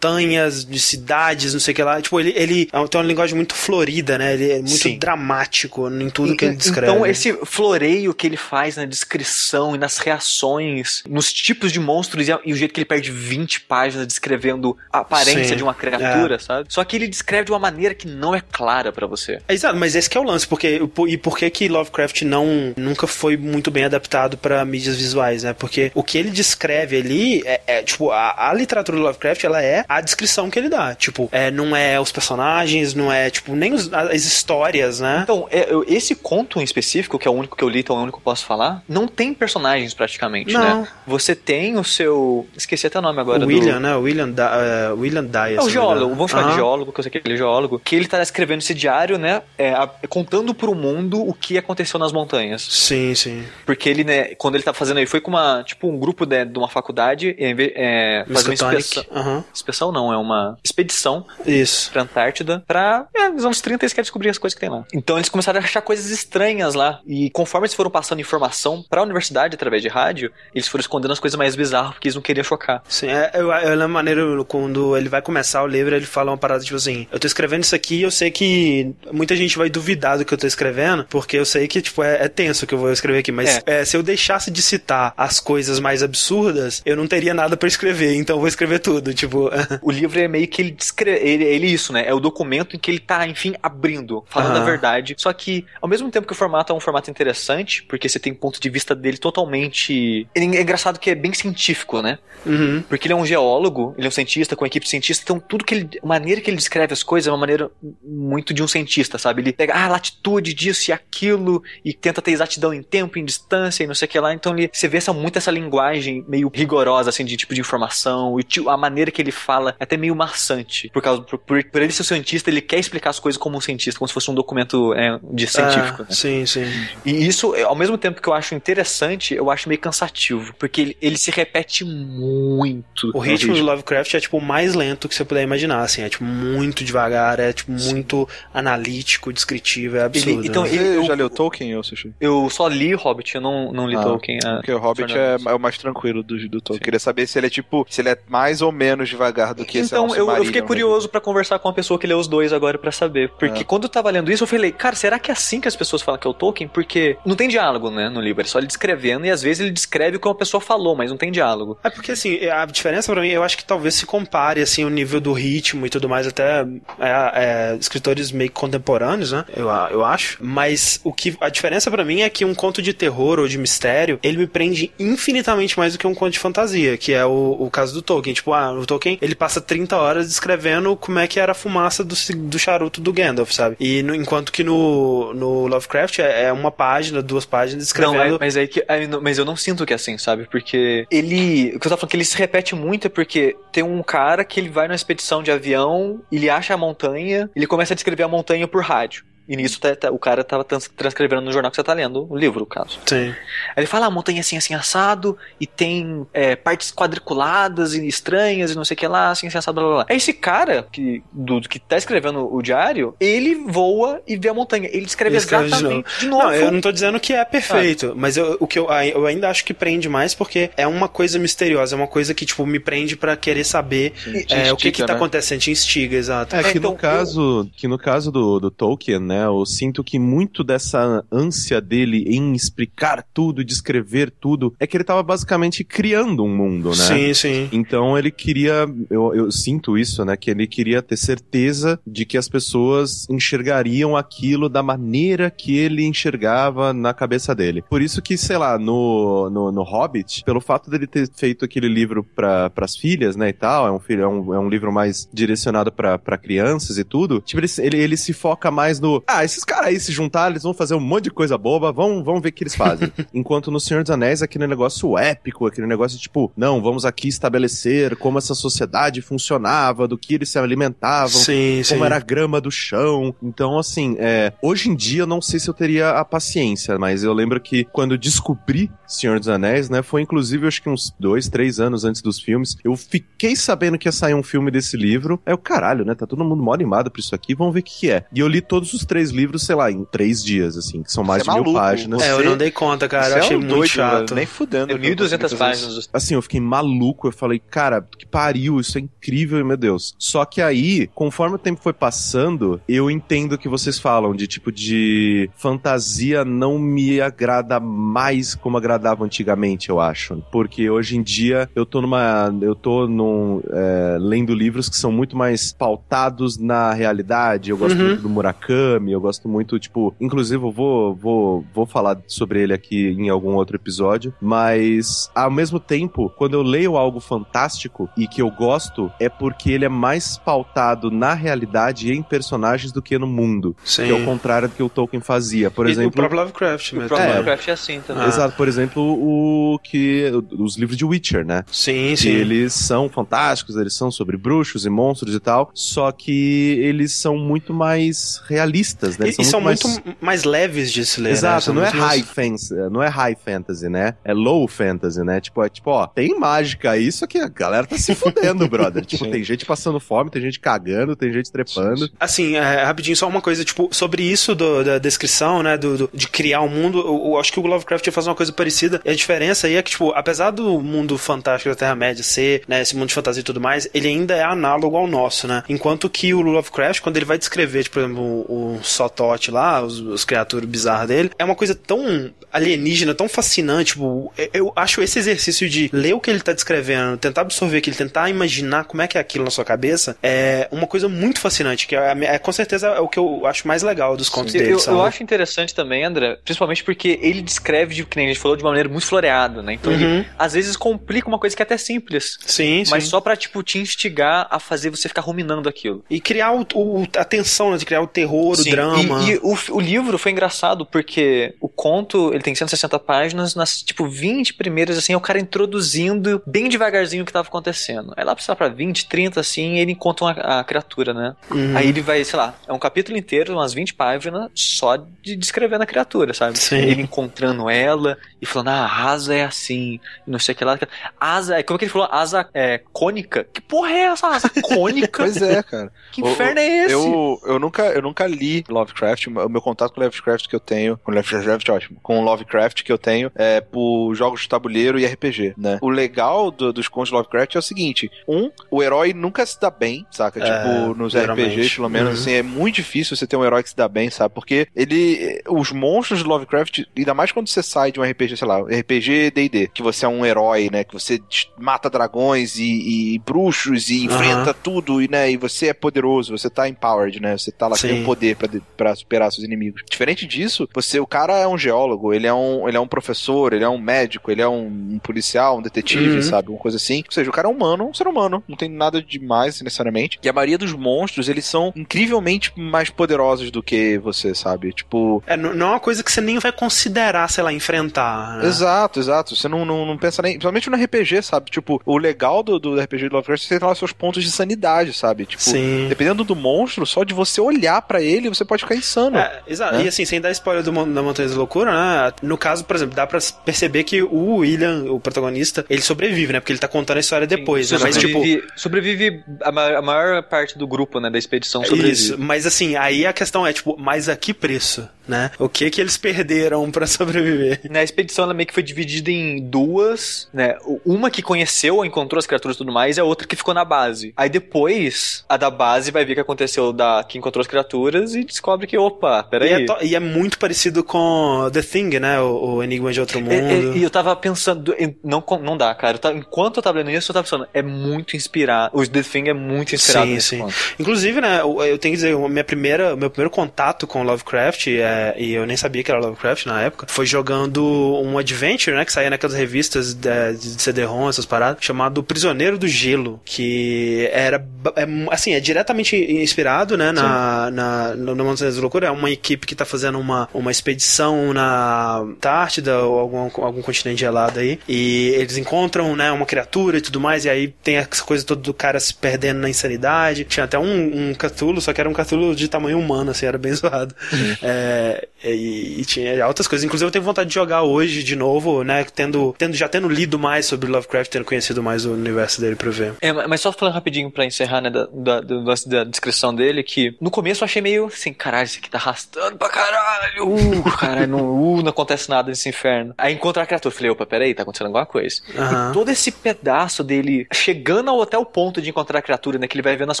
montanhas de cidades, não sei o que lá. Tipo, ele, ele tem uma linguagem muito florida, né? Ele é muito Sim. dramático em tudo que ele E- descreve. Então, esse floreio que ele faz na descrição e nas reações, nos tipos de monstros e, e o jeito que ele perde 20 páginas descrevendo a aparência Sim, de uma criatura, sabe? Só que ele descreve de uma maneira que não é clara pra você. É, Exato, mas esse que é o lance, porque e por que que Lovecraft não nunca foi muito bem adaptado pra mídias visuais, né? Porque o que ele descreve ali é, é, tipo a, a literatura do Lovecraft, ela é a descrição que ele dá, tipo, é, não é os personagens, não é tipo nem os- as histórias, né? Então, é, esse conto em específico, que é o único que eu li, então é o único que eu posso falar, não tem personagens praticamente, Não. né? Você tem o seu. Esqueci até o nome agora o do. William, né? O William, da, é, William Dyer. É o geólogo, vamos chamar de geólogo, que eu sei que ele é geólogo, que ele tá escrevendo esse diário, né, é, a- contando pro mundo o que aconteceu nas montanhas. Sim, sim. Porque ele, né, quando ele tá fazendo aí, foi com uma, tipo, um grupo né, de uma faculdade, e, é, fazer uma Miskatonic. inspeção. Inspeção não, é uma expedição Isso. pra Antártida pra, é, nos anos 30 eles querem descobrir as coisas que tem lá. Então eles começaram a achar coisas estranhas lá. E conforme eles foram passando informação pra universidade através de rádio, eles foram escondendo as coisas mais bizarras porque eles não queriam chocar. Sim, é, eu, eu lembro maneiro quando ele vai começar o livro, ele fala uma parada tipo assim: Eu tô escrevendo isso aqui e eu sei que muita gente vai duvidar do que eu tô escrevendo, porque eu sei que, tipo, é, é tenso o que eu vou escrever aqui. Mas é, se eu deixasse de citar as coisas mais absurdas, eu não teria nada pra escrever, então eu vou escrever tudo. Tipo, O livro é meio que ele descreve. Ele, ele isso, né? É o documento em que ele tá, enfim, abrindo, falando Aham. a verdade. Só que, ao mesmo tempo que o formato é um formato interessante, porque você tem um ponto de vista dele totalmente. Ele é engraçado que é bem científico, né? uhum. Porque ele é um geólogo, ele é um cientista com uma equipe de cientistas, então tudo que ele. A maneira que ele descreve as coisas é uma maneira muito de um cientista, sabe? Ele pega ah, a latitude disso e aquilo, e tenta ter exatidão em tempo, em distância e não sei o que lá. Então ele, você vê essa, muito essa linguagem meio rigorosa, assim, de tipo de informação, e a maneira que ele fala é até meio maçante. Por causa por, por, por ele ser cientista, ele quer explicar as coisas como um cientista, como se fosse um documento é, de científico. Ah, né? Sim, sim. E isso, ao mesmo tempo que eu acho interessante, eu acho meio cansativo. Porque ele, ele se repete muito. O ritmo do. Lovecraft é tipo o mais lento que você puder imaginar, assim, é tipo muito devagar, é tipo muito analítico, descritivo, é absurdo. então, né? ele- Você eu- já leu Tolkien, ou Sushi? Eu só li Hobbit, eu não, não li Ah, Tolkien. ah. Porque o Hobbit é, é o mais tranquilo do, do Tolkien. Queria saber se ele é tipo, se ele é mais ou menos devagar do que esse Então, eu, eu fiquei né? curioso pra conversar com uma pessoa que leu os dois agora pra saber. Porque É. quando eu tava lendo isso, eu falei, cara, será que é assim que as pessoas falam que é o Tolkien? Porque não tem diálogo, né, no livro. É só ele descrevendo e às vezes ele descreve o que uma pessoa falou, mas não tem diálogo. É porque, assim, a diferença pra mim, eu acho que talvez se compare, assim, o nível do ritmo e tudo mais, até é, é, escritores meio contemporâneos, né? Eu, eu acho. Mas o que a diferença pra mim é que um conto de terror ou de mistério, ele me prende infinitamente mais do que um conto de fantasia, que é o, o caso do Tolkien. Tipo, ah, o Tolkien, ele passa 30 horas descrevendo como é que era a fumaça do, do charuto do Gandalf, sabe? E no- enquanto que no, no Lovecraft é, é uma página, duas páginas descrevendo... Não, é, mas, aí que, não- mas eu não sinto que é assim, sabe? Porque ele. O que eu tava falando que ele se repete muito é porque tem um cara que ele vai numa expedição de avião, ele acha a montanha, ele começa a descrever a montanha por rádio. E nisso tá- tá- o cara tava trans- transcrevendo no jornal que você tá lendo, o livro, no caso. Sim. Aí ele fala, ah, montanha assim, assim, assado, e tem é, partes quadriculadas e estranhas, e não sei o que lá, assim, assim, assado, blá, blá, blá. Aí esse cara, que, do, que tá escrevendo o diário, ele voa e vê a montanha. Ele descreve Ele escreve de exatamente de novo. Não, eu não tô dizendo que é perfeito, mas eu, o que eu, eu ainda acho que prende mais porque é uma coisa misteriosa, é uma coisa que, tipo, me prende pra querer saber é, o que que tá né? acontecendo, te instiga, exato. É que então, no caso, que no caso do, do Tolkien, né, eu sinto que muito dessa ânsia dele em explicar tudo, descrever tudo, é que ele tava basicamente criando um mundo, né? Sim, sim. Então ele queria, eu, eu sinto isso, né? Que ele queria ter certeza de que as pessoas enxergariam aquilo da maneira que ele enxergava na cabeça dele. Por isso que, sei lá, no, no, no Hobbit, pelo fato dele ter feito aquele livro para as filhas, né, e tal, é um, filho, é um, é um livro mais direcionado para crianças e tudo, tipo, ele, ele, ele se foca mais no, ah, esses caras aí se juntaram, eles vão fazer um monte de coisa boba, vão, vão ver o que eles fazem. Enquanto no Senhor dos Anéis, aquele negócio épico, aquele negócio tipo, não, vamos aqui estabelecer como essa sociedade funcionava, do que eles se alimentavam, Sim, sim. como era a grama do chão. Então, assim, é, hoje em dia eu não sei se eu teria a paciência, mas eu lembro que quando eu descobri Senhor dos Anéis, né, foi inclusive acho que uns dois, três anos antes dos filmes, eu fiquei sabendo que ia sair um filme desse livro. Aí eu, caralho, né, tá todo mundo mó animado pra isso aqui, vamos ver o que, que é. E eu li todos os três livros, sei lá, em três dias, assim, que são mais Você é de mil maluco. páginas. É, eu não dei conta, cara. Você Eu é achei um muito doido, chato. Nem fudendo. Eu consegui 1.200 fazer isso. páginas. Assim, eu fiquei maluco. Eu falei, cara, que pariu, isso é incrível, meu Deus. Só que aí, conforme o tempo foi passando, eu entendo que vocês falam de tipo de fantasia não me agrada mais como agradava antigamente, eu acho. Porque hoje em dia eu tô numa. Eu tô num, é, lendo livros que são muito mais pautados na realidade. Eu gosto Uhum. muito do Murakami, eu gosto muito, tipo. Inclusive, eu vou, vou, vou falar sobre ele aqui em algum outro episódio. Mas, ao mesmo tempo, quando eu leio algo fantástico e que eu gosto, é porque ele é mais pautado na realidade e em personagens do que no mundo. Sim. Que é o contrário do que o Tolkien fazia. Por E exemplo. o próprio Lovecraft O mesmo. próprio É. Minecraft é assim também. Ah. Exato, por exemplo, o que. Os livros de Witcher, né? Sim, Que sim. eles são fantásticos, eles são sobre bruxos e monstros e tal, só que eles são muito mais realistas, né? E, Eles e são mais... muito mais leves de se ler. né? Exato, São não é muito mais- high fantasy, não é high fantasy, né? É low fantasy, né? Tipo, é tipo, ó, tem mágica aí, só que a galera tá se fudendo, brother. Tipo, Sim. tem gente passando fome, tem gente cagando, tem gente trepando. Assim, é, rapidinho, só uma coisa, tipo, sobre isso do- da descrição, né, do, do- de criar um mundo, eu, eu acho que o Lovecraft ia fazer uma coisa parecida, e a diferença aí é que, tipo, apesar do mundo fantástico da Terra-média ser, né, esse mundo de fantasia e tudo mais, ele ainda é análogo ao nosso, né, enquanto que o Lovecraft, quando ele vai descrever, tipo, por exemplo, o, o Sotote lá, os, os criaturas bizarras dele, é uma coisa tão alienígena, tão fascinante, tipo, eu- eu acho esse exercício de ler o que ele tá descrevendo, tentar absorver aquilo, tentar imaginar como é que é aquilo na sua cabeça, é uma coisa muito fascinante, que é, é, com certeza é o que eu acho mais legal dos contos Eu, dele. eu, eu acho interessante também, André, principalmente porque ele descreve, de, que nem a gente falou, de uma maneira muito floreada, né? Então ele, Uhum. às vezes, complica uma coisa que é até simples. Sim, sim. Mas só pra, tipo, te instigar a fazer você ficar ruminando aquilo. E criar o, o- a tensão, né? De criar o terror, Sim, o drama. E, e o, o livro foi engraçado porque o conto, ele tem 160 páginas, nas, tipo, 20 primeiras, assim, é o cara introduzindo bem devagarzinho o que tava acontecendo. Aí lá lá, pra 20, 30, assim, ele encontra uma, a criatura, né? Uhum. Aí ele vai, sei lá, é um capítulo inteiro, umas 20 páginas, só de descrevendo a criatura, sabe? Sim. Ele encontrando ela e falando, ah, a asa é assim, não sei o que lá. Asa, como é que ele falou? Asa é, cônica? Que porra é essa asa cônica? Pois é, cara. que inferno é esse? Eu, eu, nunca, eu nunca li Lovecraft. O meu contato com Lovecraft que eu tenho. Com Lovecraft, ótimo. Com Lovecraft que eu tenho é por jogos de tabuleiro e RPG, né? O legal do- dos contos de Lovecraft é o seguinte: um, o herói nunca se dá bem, saca? É, tipo, nos geralmente. RPGs, pelo menos, Uhum. assim, é muito difícil você ter um herói que se dá bem, sabe? Porque ele. Os monstros de Lovecraft, ainda mais quando você sai de um RPG, sei lá, RPG DD, que você é um herói, né? Que você mata dragões e, e bruxos e enfrenta tudo, e, né? E você é poderoso, você tá empowered, né? Você tá lá Sim. com poder pra, de- pra superar seus inimigos. Diferente disso, você, o cara é um geólogo, ele é um, ele é um professor, ele é um médico, ele é um, um policial, um detetive, Uhum. sabe? Uma coisa assim. Ou seja, o cara é humano, um ser humano, não tem nada demais necessariamente. E a maioria dos monstros, eles são incrivelmente mais poderosos do que você, sabe? Tipo, É, não é uma coisa que você nem vai considerar, sei lá, enfrentar. Né? Exato, exato. Você não, não, não pensa nem. Principalmente no RPG, sabe? Tipo, o legal do, do RPG de Lovecraft é você ter lá seus pontos de sanidade, sabe? Tipo, Sim. dependendo do monstro, só de você olhar pra ele, você pode ficar insano. É, exato. né? E assim, sem dar spoiler do, da Montanha da Loucura, né? No caso, por exemplo, dá pra perceber que o William, o protagonista, ele sobrevive, né? Porque ele tá contando a história depois, né? Mas, tipo. sobrevive, sobrevive a, ma- a maior parte do grupo, né, da expedição sobrevive. Isso, mas assim, aí a questão é, tipo, mas a que preço, né? O que que eles perderam pra sobreviver? Na expedição ela meio que foi dividida em duas, né? Uma que conheceu, encontrou as criaturas e tudo mais, e a outra que ficou na base. Aí depois, a da base vai ver o que aconteceu da que encontrou as criaturas e descobre que, opa, E peraí. é, to- e é muito parecido com The Thing, né? O, o Enigma de Outro Mundo. E, e- e eu tava pensando, não, não dá, cara. Eu tava- enquanto eu tava lendo isso, eu tava pensando, é muito inspirado. O The Thing é muito inspirado Sim, nesse sim. ponto. Inclusive, né, eu eu tenho que dizer, o minha primeira, meu primeiro contato com Lovecraft, é, e eu nem sabia que era Lovecraft na época, foi jogando um adventure, né, que saía naquelas revistas de, de CD-ROM, essas paradas, chamado Prisioneiro do Gelo, que era, é, assim, é diretamente inspirado, né, na, na, no, no Montanhas da Loucura, é uma equipe que tá fazendo uma, uma expedição na Antártida ou algum, algum continente gelado aí, e eles encontram, né, uma criatura e tudo mais, e aí tem essa coisa toda do cara se perdendo na insanidade. Tinha até um, um Cthulhu, só que era um Cthulhu de tamanho humano, assim, era bem zoado. É, e, e tinha altas coisas. Inclusive, eu tenho vontade de jogar hoje de novo, né? Tendo, tendo, já tendo lido mais sobre Lovecraft, tendo conhecido mais o universo dele pra ver. É, mas só falando rapidinho pra encerrar, né, da, da, lance da descrição dele, que no começo eu achei meio assim, caralho, isso aqui tá arrastando pra caralho, uh, caralho, não, uh, não acontece nada nesse inferno. Aí encontra a criatura, falei, opa, peraí, tá acontecendo alguma coisa. E todo esse pedaço dele chegando ao, até o ponto de encontrar a criatura, né, que ele vai vendo as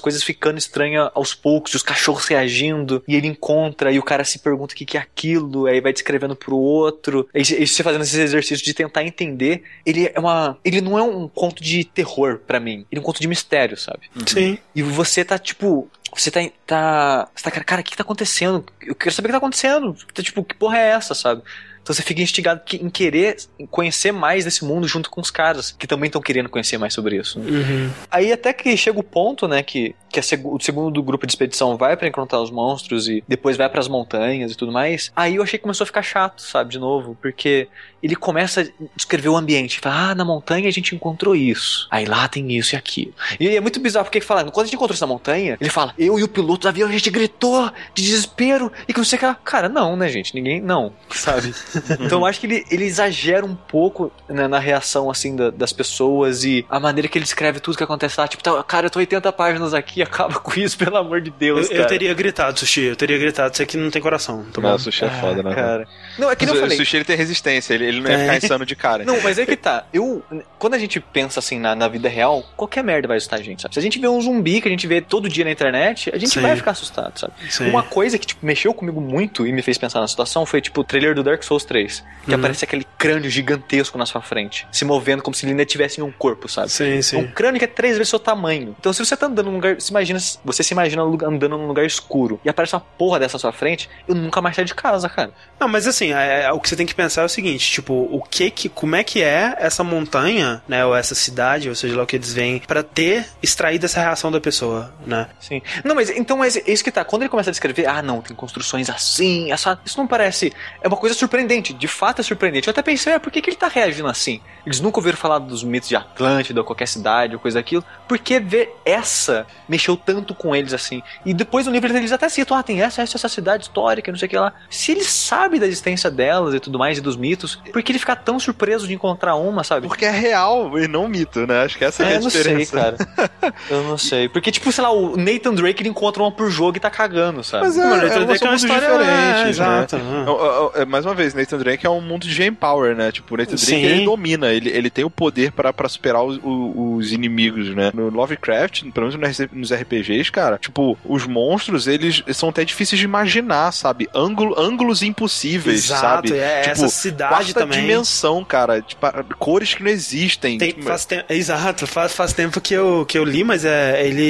coisas ficando estranhas aos poucos, os cachorros reagindo, e ele encontra, e o cara se pergunta o que, que é aquilo, aí vai descrevendo pro outro, e e você fazendo esses exercícios de tentar entender, ele é uma, ele não é um conto de terror pra mim, ele é um conto de mistério, sabe? Sim. E você tá, tipo. Você tá. tá você tá, cara, cara, o que, que tá acontecendo? Eu quero saber o que tá acontecendo. Tá, tipo, que porra é essa, sabe? Então você fica instigado em querer conhecer mais desse mundo junto com os caras que também estão querendo conhecer mais sobre isso. né? Uhum. Aí até que chega o ponto, né, que, que seg- o segundo grupo de expedição vai pra encontrar os monstros e depois vai pras montanhas e tudo mais. Aí eu achei que começou a ficar chato, sabe, de novo, porque ele começa a descrever o ambiente. Fala, ah, na montanha a gente encontrou isso. Aí lá tem isso e aquilo. E é muito bizarro, porque ele fala, quando a gente encontrou essa montanha, ele fala, eu e o piloto do avião, a gente gritou de desespero e que não sei o que. Cara, não, né, gente? Ninguém, não, sabe? então eu acho que ele, ele exagera um pouco né, na reação, assim, da- das pessoas e a maneira que ele escreve tudo que acontece lá. Tipo, tá, cara, eu tô 80 páginas aqui, acaba com isso, pelo amor de Eu, Deus, eu cara. teria gritado, Sushi, eu teria gritado. Você que não tem coração, tá bom? Não, o sushi é foda, né? Cara. Não, é que nem eu o falei. sushi ele tem resistência, ele, ele não ia É. ficar insano de cara. Não, mas é que tá. Eu, quando a gente pensa assim na, na vida real, qualquer merda vai assustar a gente, sabe? Se a gente vê um zumbi que a gente vê todo dia na internet, a gente Sim. vai ficar assustado, sabe? Sim. Uma coisa que, tipo, mexeu comigo muito e me fez pensar na situação foi, tipo, o trailer do Dark Souls 3. Que Uhum. aparece aquele crânio gigantesco na sua frente, se movendo como se ele ainda tivesse um corpo, sabe? Sim, sim. um crânio que é três vezes o seu tamanho. Então, se você tá andando num lugar. Se imagina, você se imagina andando num lugar escuro e aparece uma porra dessa na sua frente, eu nunca mais saio de casa, cara. Não, mas assim, é- é- o que você tem que pensar é o seguinte, tipo, o que que, como é que é essa montanha, né, ou essa cidade, ou seja lá o que eles veem, pra ter extraído essa reação da pessoa, né? Sim. Não, mas então é isso que tá. Quando ele começa a descrever, ah, não, tem construções assim, essa. Isso não parece. É uma coisa surpreendente. De fato é surpreendente. Eu até pensei, ah, por que, que ele tá reagindo assim? Eles nunca ouviram falar dos mitos de Atlântida, ou qualquer cidade, ou coisa daquilo. Por que ver essa mexeu tanto com eles assim? E depois no livro eles até citam, ah, tem essa, essa, essa cidade histórica, não sei o que lá. Se ele sabe da existência delas e tudo mais, e dos mitos, por que ele fica tão surpreso de encontrar uma, sabe? Porque é real e não mito, né? Acho que essa é, É, a eu não sei, diferença. cara. Eu não sei. Porque, tipo, sei lá, o Nathan Drake ele encontra uma por jogo e tá cagando, sabe? Mas é, Mano, é, é uma são história mundos é, né? exato. É, é, é, Mais uma vez, Nathan Drake é um mundo de Game Power, né? Tipo, o Nathan Drake ele domina, ele, ele tem o poder pra, pra superar os, os inimigos, né? No Lovecraft, pelo menos nos- RPGs, cara, tipo, os monstros, eles são até difíceis de imaginar, sabe? Ângulo, ângulos impossíveis, Exato, sabe? é, tipo, essa cidade também. dimensão, cara. Tipo, cores que não existem. Tem, Tipo, faz tempo, exato, faz, faz tempo que eu, que eu li, mas é, ele,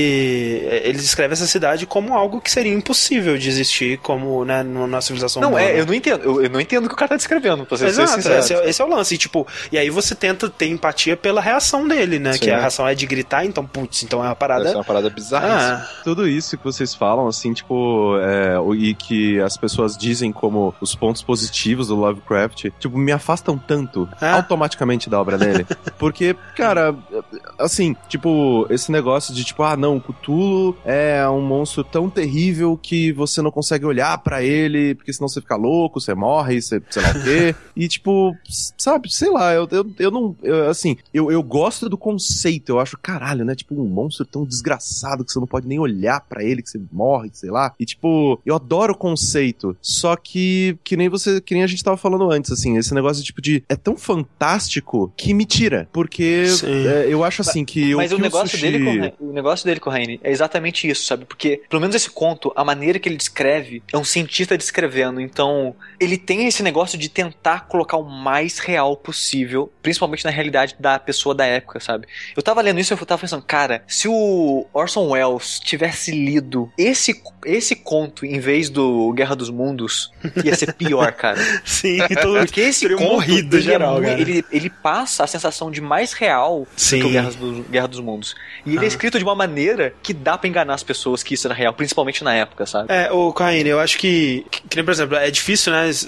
ele descreve essa cidade como algo que seria impossível de existir como, né, na civilização Não, humana. é, eu não entendo. Eu, eu não entendo o cara tá descrevendo, pra ser, Exato, sincero. esse é, esse é o lance, e, tipo, e aí você tenta ter empatia pela reação dele, né? Sim. que a reação é de gritar, então, putz, então é uma Essa é parada. uma parada bizarra. Ah, Tudo isso que vocês falam, assim, tipo, é, o- e que as pessoas dizem como os pontos positivos do Lovecraft, tipo, me afastam tanto É. automaticamente da obra dele. Porque, cara, assim, tipo, esse negócio de tipo, ah, não, Cthulhu é um monstro tão terrível que você não consegue olhar pra ele, porque senão você fica louco, você morre, você, sei lá o quê. e tipo, sabe, sei lá, eu, eu, eu não, eu, assim, eu, eu gosto do conceito, eu acho, caralho, né, tipo, um monstro tão desgraçado que você não pode nem olhar pra ele, que você morre, sei lá. E tipo, eu adoro o conceito, só que, que nem você, que nem a gente tava falando antes, assim, esse negócio tipo de, é tão fantástico que me tira, porque é, eu acho assim que Mas o, o que negócio, sushi... dele com, o o negócio dele com o Raine é exatamente isso, sabe? Porque, pelo menos esse conto, a maneira que ele descreve é um cientista descrevendo. Então, ele tem esse negócio de tentar colocar o mais real possível, principalmente na realidade da pessoa da época, sabe? Eu tava lendo isso e eu tava pensando, cara, se o Orson Welles tivesse lido esse, esse conto em vez do Guerra dos Mundos, ia ser pior, cara. Sim, todo Porque esse conto, morrido ele, é geral, cara. ele, ele passa a sensação de mais real Sim. do que o Guerra dos, Guerra dos Mundos. E ele Ah. é escrito de uma maneira que dá pra enganar as pessoas que isso era real, principalmente na época, sabe? É, o Caine, eu acho que, que, por exemplo, é difícil, né, es-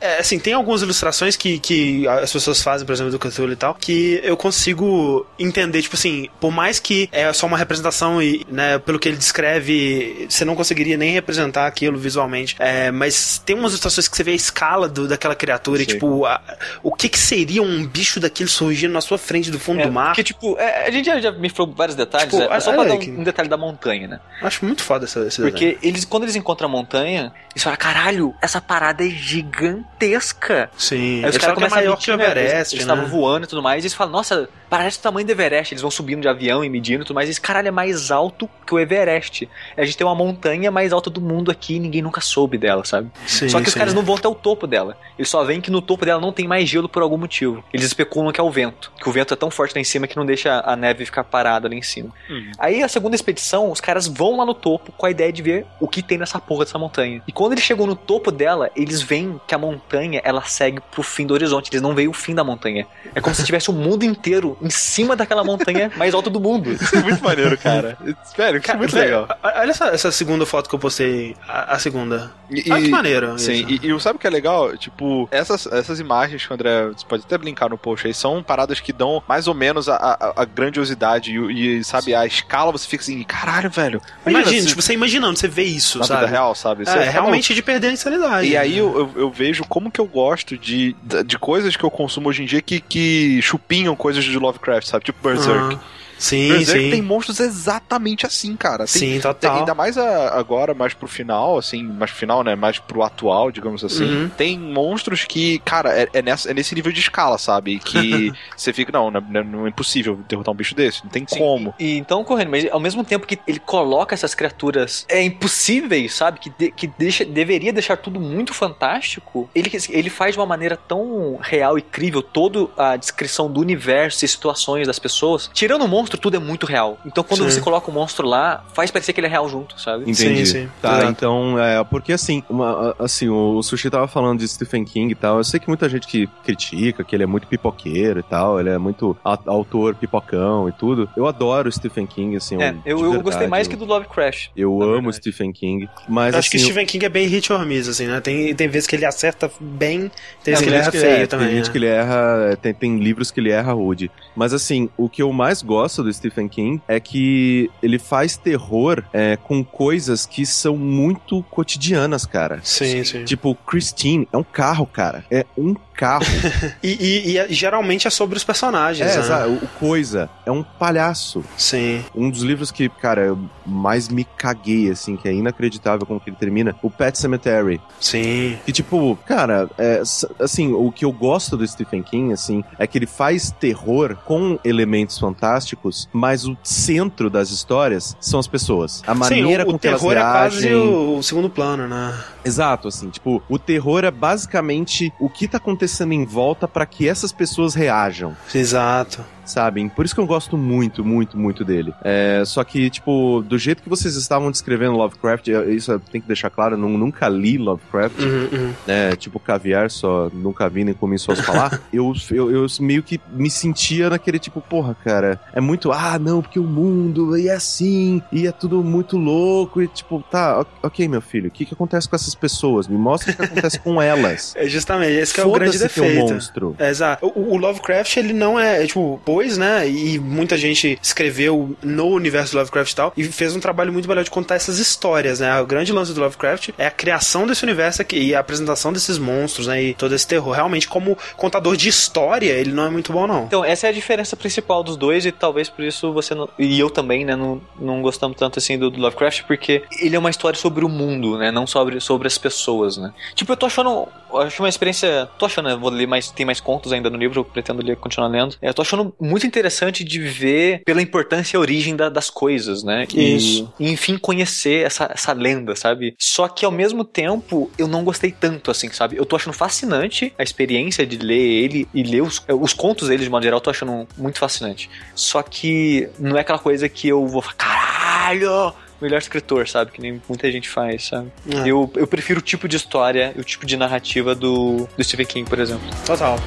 É, assim, tem algumas ilustrações que, que as pessoas fazem, por exemplo, do Cthulhu e tal, que eu consigo entender, tipo assim, por mais que é só uma representação e, né, pelo que ele descreve, você não conseguiria nem representar aquilo visualmente, é, mas tem umas ilustrações que você vê a escala do, daquela criatura e, tipo, a- o que que seria um bicho daquele surgindo na sua frente do fundo É, do mar? Porque, tipo, é, a gente já, já me falou vários detalhes, Tipo, é, é só olha pra dar um, que- um detalhe da montanha, né? Acho muito foda esse, esse desenho. Porque eles, quando eles encontram a montanha, eles falam, caralho, essa parada é gigantesca. Sim, eles caras falam que é maior que o? Eles- Everest, Eles né? estavam voando e tudo mais, e eles falam, nossa, parece o tamanho do Everest. Eles vão subindo de avião e medindo e tudo mais. E esse caralho é mais alto que o Everest. A gente tem uma montanha mais alta do mundo aqui e ninguém nunca soube dela, sabe? Sim, Só que os sim. caras não vão até o topo dela. Eles só veem que no topo dela não tem mais gelo por algum motivo. Eles especulam que é o vento. Que o vento é tão forte lá em cima que não deixa a neve ficar parada ali em cima. Uhum. Aí a segunda expedição, os caras vão lá no topo com a ideia de ver o que tem nessa porra dessa montanha. E quando eles chegam no topo dela, eles veem que a montanha ela segue pro fim do horizonte. Eles não veem o fim da montanha. É como se tivesse o mundo inteiro em cima daquela montanha mais alta do mundo. Isso é muito maneiro, cara. Sério, isso é muito velho, legal. Olha essa, essa segunda foto que eu postei, a, a segunda. E, Olha que maneiro. Sim, isso. e, e sabe o que é legal? Tipo, essas, essas imagens que o André, você pode até brincar no post aí, são paradas que dão mais ou menos a, a, a grandiosidade e, e, sabe, a escala, você fica assim, caralho, velho. Imagina, se- tipo, você imaginando, você vê isso, na sabe? vida real, sabe? Isso É, tá realmente de perder a insanidade. E aí eu, eu, eu vejo como que eu gosto de, de coisas que eu consumo hoje em dia que, que chupinham coisas de Lovecraft, sabe? Tipo Berserk. Ah, sim, Berserk sim. tem monstros exatamente assim, cara. Tem, Sim, tem- total. ainda mais a- agora, mais pro final, assim, mais pro final, né? Mais pro atual, digamos assim. Uhum. Tem monstros que, cara, é, é nessa- é nesse nível de escala, sabe? Que você fica, não, não, é- não é impossível derrotar um bicho desse, não tem Sim, como. E, e então, correndo, mas ao mesmo tempo que ele coloca essas criaturas é impossíveis, sabe? Que, de- que deixa, deveria deixar tudo muito fantástico. Ele, ele faz de uma maneira tão real e crível toda a descrição do universo e situações das pessoas. Tirando o monstro, tudo é muito real. Então, quando Sim. você coloca o monstro lá, faz parecer que ele é real junto, sabe? Entendi. Sim, sim. Tá, Exato. então, é, porque assim, uma- assim, o Sushi tava falando de Stephen King e tal. Eu sei que muita gente que critica, que ele é muito pipoqueiro e tal, ele é muito autor pipocão e tudo. Eu adoro Stephen King, assim. É, eu, eu gostei verdade, mais que do Lovecraft. Eu amo verdade. Stephen King, mas Eu acho assim. que Stephen King é bem hit or miss, assim, né? Tem, tem vezes que ele acerta bem, tem vezes que ele erra feio também. Tem gente né? que ele erra, tem, tem livros que ele erra rude. Mas assim, o que eu mais gosto do Stephen King é que ele faz terror é, com coisas que são muito cotidianas, cara. Sim, sim. Tipo, Christine é um carro, cara. É um carro. E, e- e é- geralmente é sobre os personagens, é, né? sabe? O Coisa é um palhaço. Sim. Um dos livros que, cara, eu mais me caguei, assim, que é inacreditável como que ele termina. O Pet Cemetery. Sim. Que, tipo, cara, é, assim, o que eu gosto do Stephen King, assim, é que ele faz terror com elementos fantásticos, mas o centro das histórias são as pessoas. A maneira Sim, o, com o que elas terror é quase reagem. o, o segundo plano, né? Exato, assim, tipo, o terror é basicamente o que tá acontecendo em volta pra que essas pessoas reajam. Exato. Sabem? Por isso que eu gosto muito, muito, muito dele. É, só que, tipo, do jeito que vocês estavam descrevendo Lovecraft, isso eu tenho que deixar claro, eu nu- nunca li Lovecraft, Uhum, uhum. né? Tipo caviar, só nunca vi nem comi só falar. eu, eu, eu meio que me sentia naquele tipo, porra, cara, é muito, ah, não, porque o mundo é assim, e é tudo muito louco, e tipo, tá, ok, meu filho, o que que acontece com essas pessoas? Me mostra o que acontece com elas. É justamente, esse que é o grande é um defeito. monstro. É, exato. O, o Lovecraft, ele não é, é, tipo, depois, né? E muita gente escreveu no universo do Lovecraft e tal, e fez um trabalho muito legal de contar essas histórias, né? O grande lance do Lovecraft é a criação desse universo aqui, e a apresentação desses monstros, né? E todo esse terror. Realmente, como contador de história, ele não é muito bom, não. Então, essa é a diferença principal dos dois, e talvez por isso você não, e eu também, né, não, não gostamos tanto assim do, do Lovecraft, porque ele é uma história sobre o mundo, né? Não sobre, sobre as pessoas, né? Tipo, eu tô achando. Eu acho uma experiência. Tô achando, né? Vou ler mais. Tem mais contos ainda no livro, eu pretendo ler, continuar lendo. É, eu tô achando muito interessante de ver pela importância e origem da, das coisas, né? Isso. E, enfim, conhecer essa, essa lenda, sabe? Só que ao mesmo tempo, eu não gostei tanto, assim, sabe? Eu tô achando fascinante a experiência de ler ele e ler os, os contos dele de modo geral, eu tô achando muito fascinante. Só que não é aquela coisa que eu vou falar, caralho! melhor escritor, sabe? Que nem muita gente faz, sabe? É. Eu, eu prefiro o tipo de história e o tipo de narrativa do, do Stephen King, por exemplo. Total.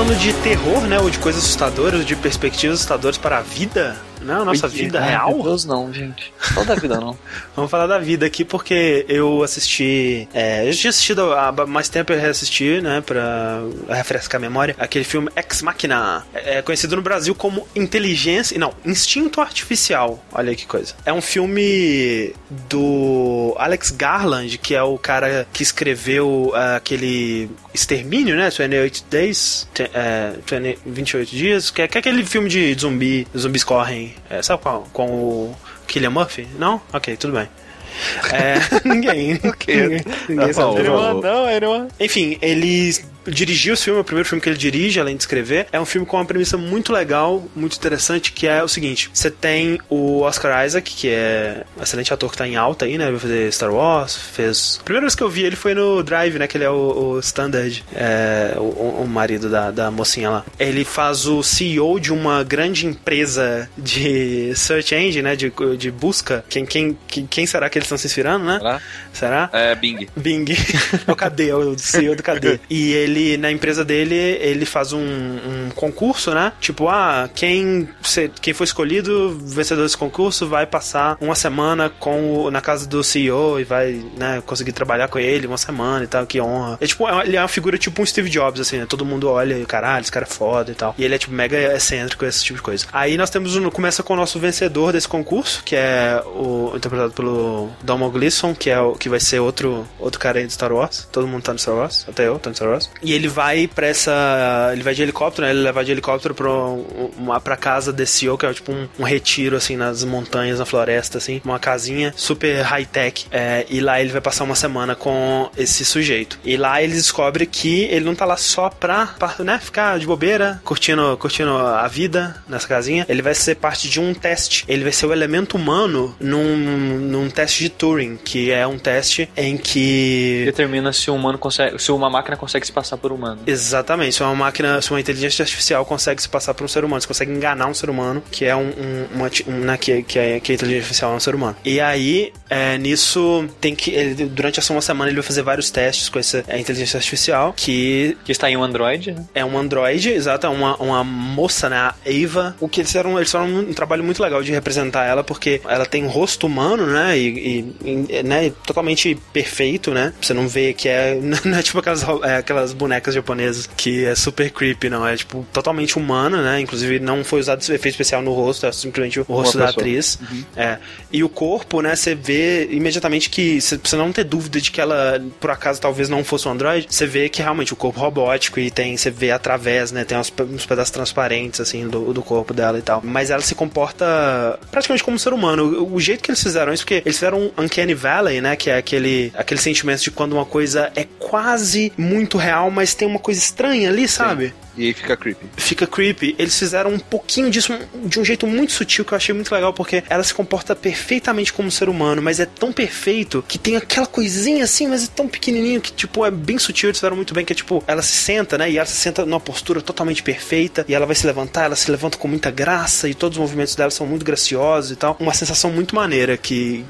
Falando de terror, né, ou de coisas assustadoras, de perspectivas assustadoras para a vida, a nossa vida Ai, real. Meu Deus, não, gente. Só da vida, não. Vamos falar da vida aqui porque eu assisti. É, eu tinha assistido há mais tempo, eu reassisti, né? Pra refrescar a memória. Aquele filme Ex Machina. É conhecido no Brasil como Inteligência. Não, Instinto Artificial. Olha aí que coisa. É um filme do Alex Garland, que é o cara que escreveu ah, aquele Extermínio, né? 28 Days. te- É, 20 28 Dias. Que é, que é aquele filme de zumbi. Zumbis correm. É, sabe qual? Com o. Killian Murphy? Não? Ok, tudo bem. É, ninguém. ninguém, ninguém Tá sabe. bom, não, anyone. Enfim, ele dirigiu esse filme, o primeiro filme que ele dirige, além de escrever. É um filme com uma premissa muito legal, muito interessante, que é o seguinte: você tem o Oscar Isaac, que é um excelente ator que tá em alta aí, né? Ele vai fazer Star Wars, fez. A primeira vez que eu vi ele foi no Drive, né? Que ele é o, o Standard, é, o, o marido da, da mocinha lá. Ele faz o CEO de uma grande empresa de search engine, né? De, de busca. Quem, quem, quem, será que eles estão se inspirando, né? Será? Será? É, Bing. Bing. é o KD, é o CEO do KD. E ele, na empresa dele, ele faz um, um concurso, né? Tipo, ah, quem, se- quem foi escolhido, vencedor desse concurso, vai passar uma semana com o- na casa do CEO e vai, né, conseguir trabalhar com ele uma semana e tal, que honra. É tipo, é- ele é uma figura tipo um Steve Jobs, assim, né? Todo mundo olha e, caralho, esse cara é foda e tal. E ele é, tipo, mega excêntrico, esse tipo de coisa. Aí nós temos, um, começa com o nosso vencedor desse concurso, que é o interpretado pelo Domo Gleason, que é o que vai ser outro, outro cara aí do Star Wars. Todo mundo tá no Star Wars, até eu tô no Star Wars. E ele vai pra essa. Ele vai de helicóptero, né? Ele leva de helicóptero pra, um- uma, pra casa desse CEO, que é tipo um, um retiro, assim, nas montanhas, na floresta, assim. Uma casinha super high-tech. É, e lá ele vai passar uma semana com esse sujeito. E lá ele descobre que ele não tá lá só pra, pra, né, ficar de bobeira, curtindo, curtindo a vida nessa casinha. Ele vai ser parte de um teste. Ele vai ser o elemento humano num, num teste de Turing, que é um teste em que. Determina se um humano consegue, se uma máquina consegue se passar por humano. Exatamente, se uma máquina, se uma inteligência artificial consegue se passar por um ser humano, se consegue enganar um ser humano, que é um, um, uma, um né, que, que, é, que a inteligência artificial é um ser humano. E aí, é, nisso, tem que. ele- durante essa uma semana ele vai fazer vários testes com essa a inteligência artificial, que Que está em um Android, né? é um androide, exato, é uma, uma moça, né, a Ava. O que eles fizeram, eles fizeram um trabalho muito legal de representar ela, porque ela tem um rosto humano, né, e, e- e, né, totalmente perfeito, né, você não vê que é, não é tipo aquelas, é, aquelas bonecas japonesas que é super creepy, não, é tipo totalmente humana, né, inclusive não foi usado efeito especial no rosto, é simplesmente o rosto da pessoa. atriz. É. E o corpo, né, você vê imediatamente que, você não ter dúvida de que ela, por acaso, talvez não fosse um android, você vê que realmente o corpo robótico e tem, você vê através, né, tem uns, uns pedaços transparentes, assim, do, do corpo dela e tal. Mas ela se comporta praticamente como um ser humano. O, o jeito que eles fizeram isso, porque eles fizeram um Uncanny Valley, né, que é aquele, aquele sentimento de quando uma coisa é quase muito real, mas tem uma coisa estranha ali, sabe? E aí fica creepy. fica creepy. Eles fizeram um pouquinho disso de um jeito muito sutil que eu achei muito legal, porque ela se comporta perfeitamente como um ser humano, mas é tão perfeito que tem aquela coisinha assim, mas é tão pequenininho que, tipo, é bem sutil. Eles fizeram muito bem, que é tipo, ela se senta, né? E ela se senta numa postura totalmente perfeita, e ela vai se levantar, ela se levanta com muita graça, e todos os movimentos dela são muito graciosos e tal. Uma sensação muito maneira que,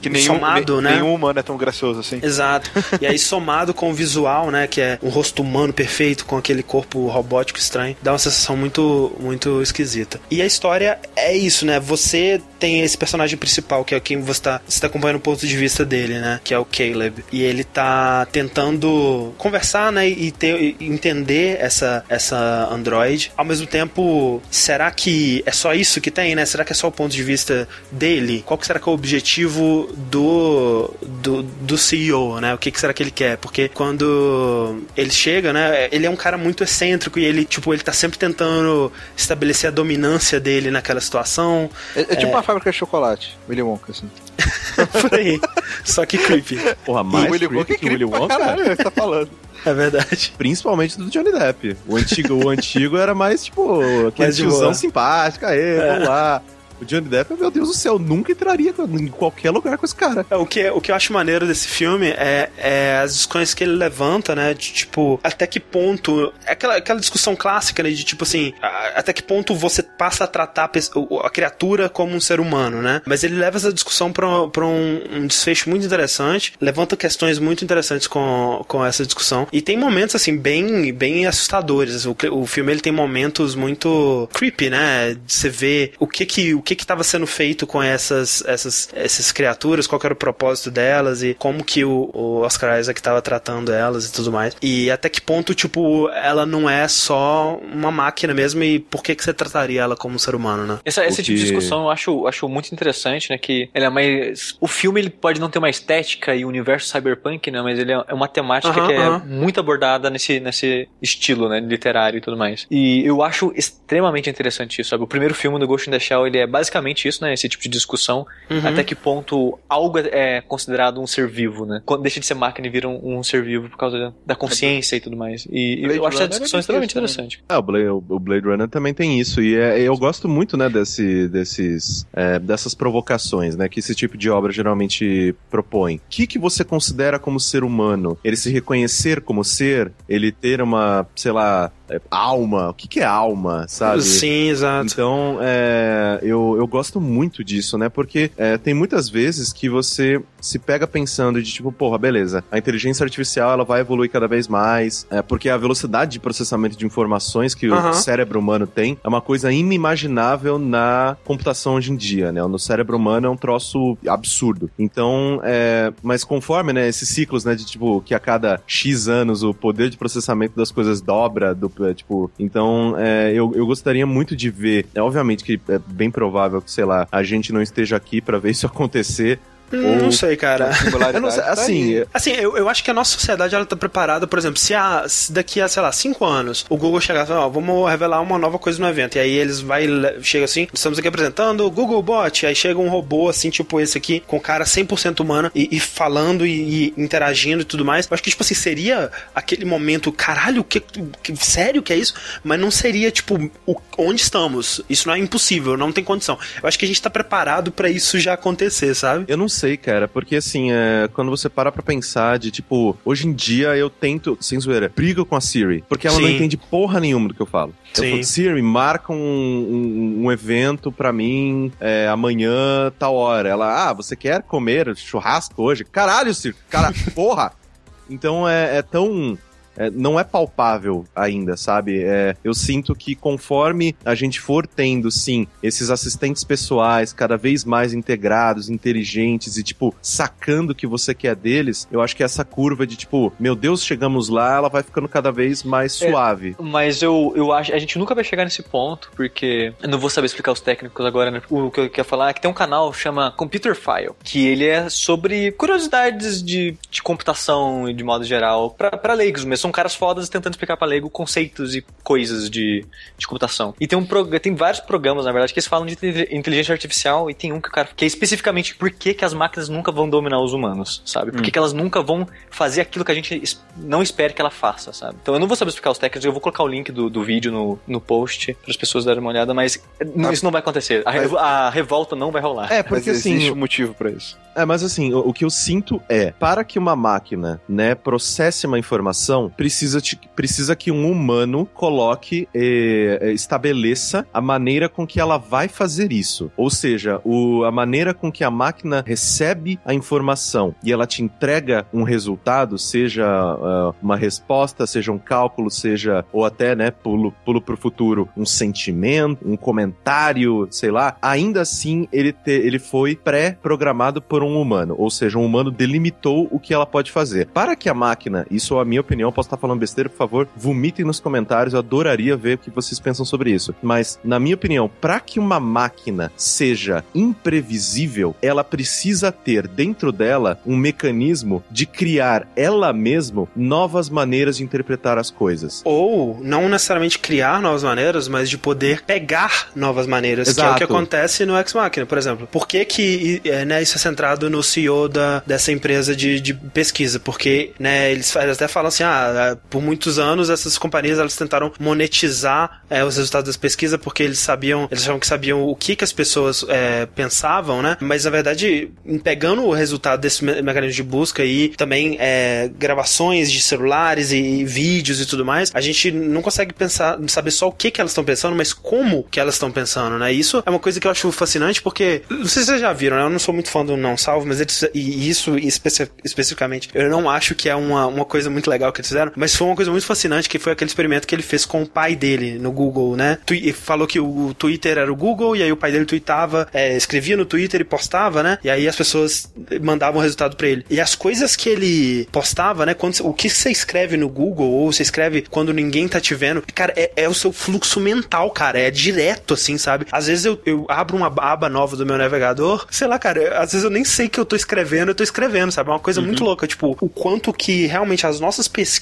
Que nenhum, somado, ne- né? nenhum humano é tão gracioso assim. Exato. E aí, somado com o visual, né? Que é um rosto humano perfeito, com aquele corpo robótico estranho, dá uma sensação muito, muito esquisita. E a história é isso, né? Você tem esse personagem principal, que é quem você tá, você tá acompanhando o ponto de vista dele, né? Que é o Caleb. E ele tá tentando conversar, né? E, ter, e entender essa, essa android. Ao mesmo tempo, será que é só isso que tem, né? Será que é só o ponto de vista dele? Qual que será que é o objetivo do, do, do CEO, né? O que, que será que ele quer? Porque quando ele chega, né? Ele é um cara muito excêntrico e ele, tipo, ele tá sempre tentando estabelecer a dominância dele naquela situação. É, é tipo uma fábrica de chocolate, Willy Wonka, assim. Por aí. Só que creepy. Porra, mais Willy creepy Wonka é que o Willy Wonka? caralho, você tá falando. É verdade. Principalmente do Johnny Depp. O antigo, o antigo era mais, tipo, aquele tiozão simpático, aê, vamos lá. O Johnny Depp, meu Deus do céu, nunca entraria em qualquer lugar com esse cara. É, O que, o que eu acho maneiro desse filme é, é as discussões que ele levanta, né? De tipo, até que ponto. É aquela, aquela discussão clássica, né? De tipo assim, a- até que ponto você passa a tratar a, a criatura como um ser humano, né? Mas ele leva essa discussão pra, pra um, um desfecho muito interessante, levanta questões muito interessantes com, com essa discussão. E tem momentos, assim, bem, bem assustadores. O, o filme ele tem momentos muito creepy, né? Você vê o que que o que que estava sendo feito com essas, essas, essas criaturas, qual que era o propósito delas e como que o, o Oscar Isaac estava tratando elas e tudo mais. E até que ponto, tipo, ela não é só uma máquina mesmo e por que que você trataria ela como um ser humano, né? Essa, esse O tipo de discussão eu acho, acho muito interessante, né? Que ele é mais. O filme ele pode não ter uma estética e um universo cyberpunk, né? Mas ele é é uma temática que é muito abordada nesse, nesse estilo, né? Literário e tudo mais. E eu acho extremamente interessante isso, sabe? O primeiro filme do Ghost in the Shell ele é basicamente isso, né? Esse tipo de discussão. Uhum. Até que ponto algo é considerado um ser vivo, né? Quando deixa de ser máquina e vira um, um ser vivo por causa da, consciência e tudo mais. E, e Blade eu acho essa discussão é extremamente isso, né? interessante. É, o Blade, o Blade Runner também tem isso. E é- eu gosto muito, né, desse, desses, é, dessas provocações, né, que esse tipo de obra geralmente propõe. O que, que você considera como ser humano? Ele se reconhecer como ser? Ele ter uma, sei lá, é, alma? O que, que é alma, sabe? Sim, exato. Então, é, eu, eu gosto muito disso, né? Porque é, tem muitas vezes que você se pega pensando de tipo, porra, beleza, a inteligência artificial ela vai evoluir cada vez mais, é, porque a velocidade de processamento de informações que o cérebro humano tem é uma coisa inimaginável na computação hoje em dia, né? No cérebro humano é um troço absurdo. Então, é, mas conforme, né, esses ciclos, né, de tipo, que a cada X anos o poder de processamento das coisas dobra, do, é, tipo, então é, eu, eu gostaria muito de ver, é obviamente que é bem provável que, sei lá, a gente não esteja aqui pra ver isso acontecer. Hum, Não sei, cara. Eu não sei, Tá assim, aí. Assim, eu, eu acho que a nossa sociedade ela tá preparada, por exemplo, se, a, se daqui a, sei lá, cinco anos o Google chegar e falar, ó, vamos revelar uma nova coisa no evento. E aí eles vai, chega assim, estamos aqui apresentando o Google Bot, aí chega um robô assim, tipo esse aqui, com cara 100% humana e, e falando e, e interagindo e tudo mais. Eu acho que, tipo assim, seria aquele momento, caralho, que, que- sério que é isso? Mas não seria, tipo, o- onde estamos. Isso não é impossível, não tem condição. Eu acho que a gente tá preparado pra isso já acontecer, sabe? Eu não sei, cara, porque assim, é, quando você para pra pensar de tipo, hoje em dia eu tento, sem zoeira, brigo com a Siri, porque ela não Sim. entende porra nenhuma do que eu falo. Eu Sim. falo, Siri, marca um, um, um evento pra mim é, amanhã, tal hora. Ela, ah, você quer comer churrasco hoje? Caralho, Siri, cara, porra! Então é, é tão. É, não é palpável ainda, sabe? É, eu sinto que conforme a gente for tendo, sim, esses assistentes pessoais cada vez mais integrados, inteligentes e, tipo, sacando o que você quer deles, eu acho que essa curva de, tipo, meu Deus, chegamos lá, ela vai ficando cada vez mais É. suave. Mas eu, eu acho. A gente nunca vai chegar nesse ponto, porque. Eu não vou saber explicar os técnicos agora, né? O que eu quero falar é que tem um canal chama Computer File, que ele é sobre curiosidades de, de computação e de modo geral, pra leigos mesmo, são caras fodas tentando explicar pra leigo conceitos e coisas de, de computação. E tem, um prog- tem vários programas, na verdade, que eles falam de inte- inteligência artificial e tem um que o cara. que é especificamente por que, que as máquinas nunca vão dominar os humanos, sabe? Por que, que elas nunca vão fazer aquilo que a gente es- não espera que ela faça, sabe? Então eu não vou saber explicar os técnicos, eu vou colocar o link do, do vídeo no, no post para as pessoas darem uma olhada, mas não- isso não vai acontecer. A, revo- a revolta não vai rolar. É, Mas porque assim, existe um motivo pra isso. É, mas assim, o, o que eu sinto é, para que uma máquina, né, processe uma informação, precisa, te- precisa que um humano coloque, eh, eh, estabeleça a maneira com que ela vai fazer isso. Ou seja, o, a maneira com que a máquina recebe a informação e ela te entrega um resultado, seja ah, uma resposta, seja um cálculo, seja, ou até, né, pulo, pulo pro futuro, um sentimento, um comentário, sei lá, ainda assim ele, te- ele foi pré-programado por um humano, ou seja, um humano delimitou o que ela pode fazer. Para que a máquina, isso é a minha opinião, posso estar falando besteira, por favor, vomitem nos comentários, eu adoraria ver o que vocês pensam sobre isso. Mas, na minha opinião, para que uma máquina seja imprevisível, ela precisa ter dentro dela um mecanismo de criar ela mesma novas maneiras de interpretar as coisas. Ou não necessariamente criar novas maneiras, mas de poder pegar novas maneiras, que é o Exato. que acontece no Ex Machina, por exemplo. Por que que é, né, isso é centrado no CEO da, dessa empresa de, de pesquisa? Porque né, eles até falam assim, ah, por muitos anos essas companhias elas tentaram monetizar é, os resultados das pesquisas porque eles sabiam, eles achavam que sabiam o que que as pessoas é, pensavam, né? Mas na verdade, pegando o resultado desse me- mecanismo de busca e também é, gravações de celulares e vídeos e tudo mais, a gente não consegue pensar, saber só o que que elas estão pensando, mas como que elas estão pensando, né? Isso é uma coisa que eu acho fascinante porque, não sei se vocês já viram, né? Eu não sou muito fã do Não Salvo, mas eles, e isso especi- especificamente, eu não acho que é uma, uma coisa muito legal que eles fizeram, mas foi uma coisa muito fascinante que foi aquele experimento que ele fez com o pai dele no Google, né? Tu- falou que o Twitter era o Google e aí o pai dele tweetava, é, escrevia no Twitter e postava, né? E aí as pessoas mandavam o resultado pra ele. E as coisas que ele postava, né? Quando, o que você escreve no Google ou você escreve quando ninguém tá te vendo, cara, é, é o seu fluxo mental, cara. É direto, assim, sabe? Às vezes eu, eu abro uma aba nova do meu navegador, sei lá, cara, eu- às vezes eu nem sei que eu tô escrevendo, eu tô escrevendo, sabe? É uma coisa muito louca. Tipo, o quanto que realmente as nossas pesquisas,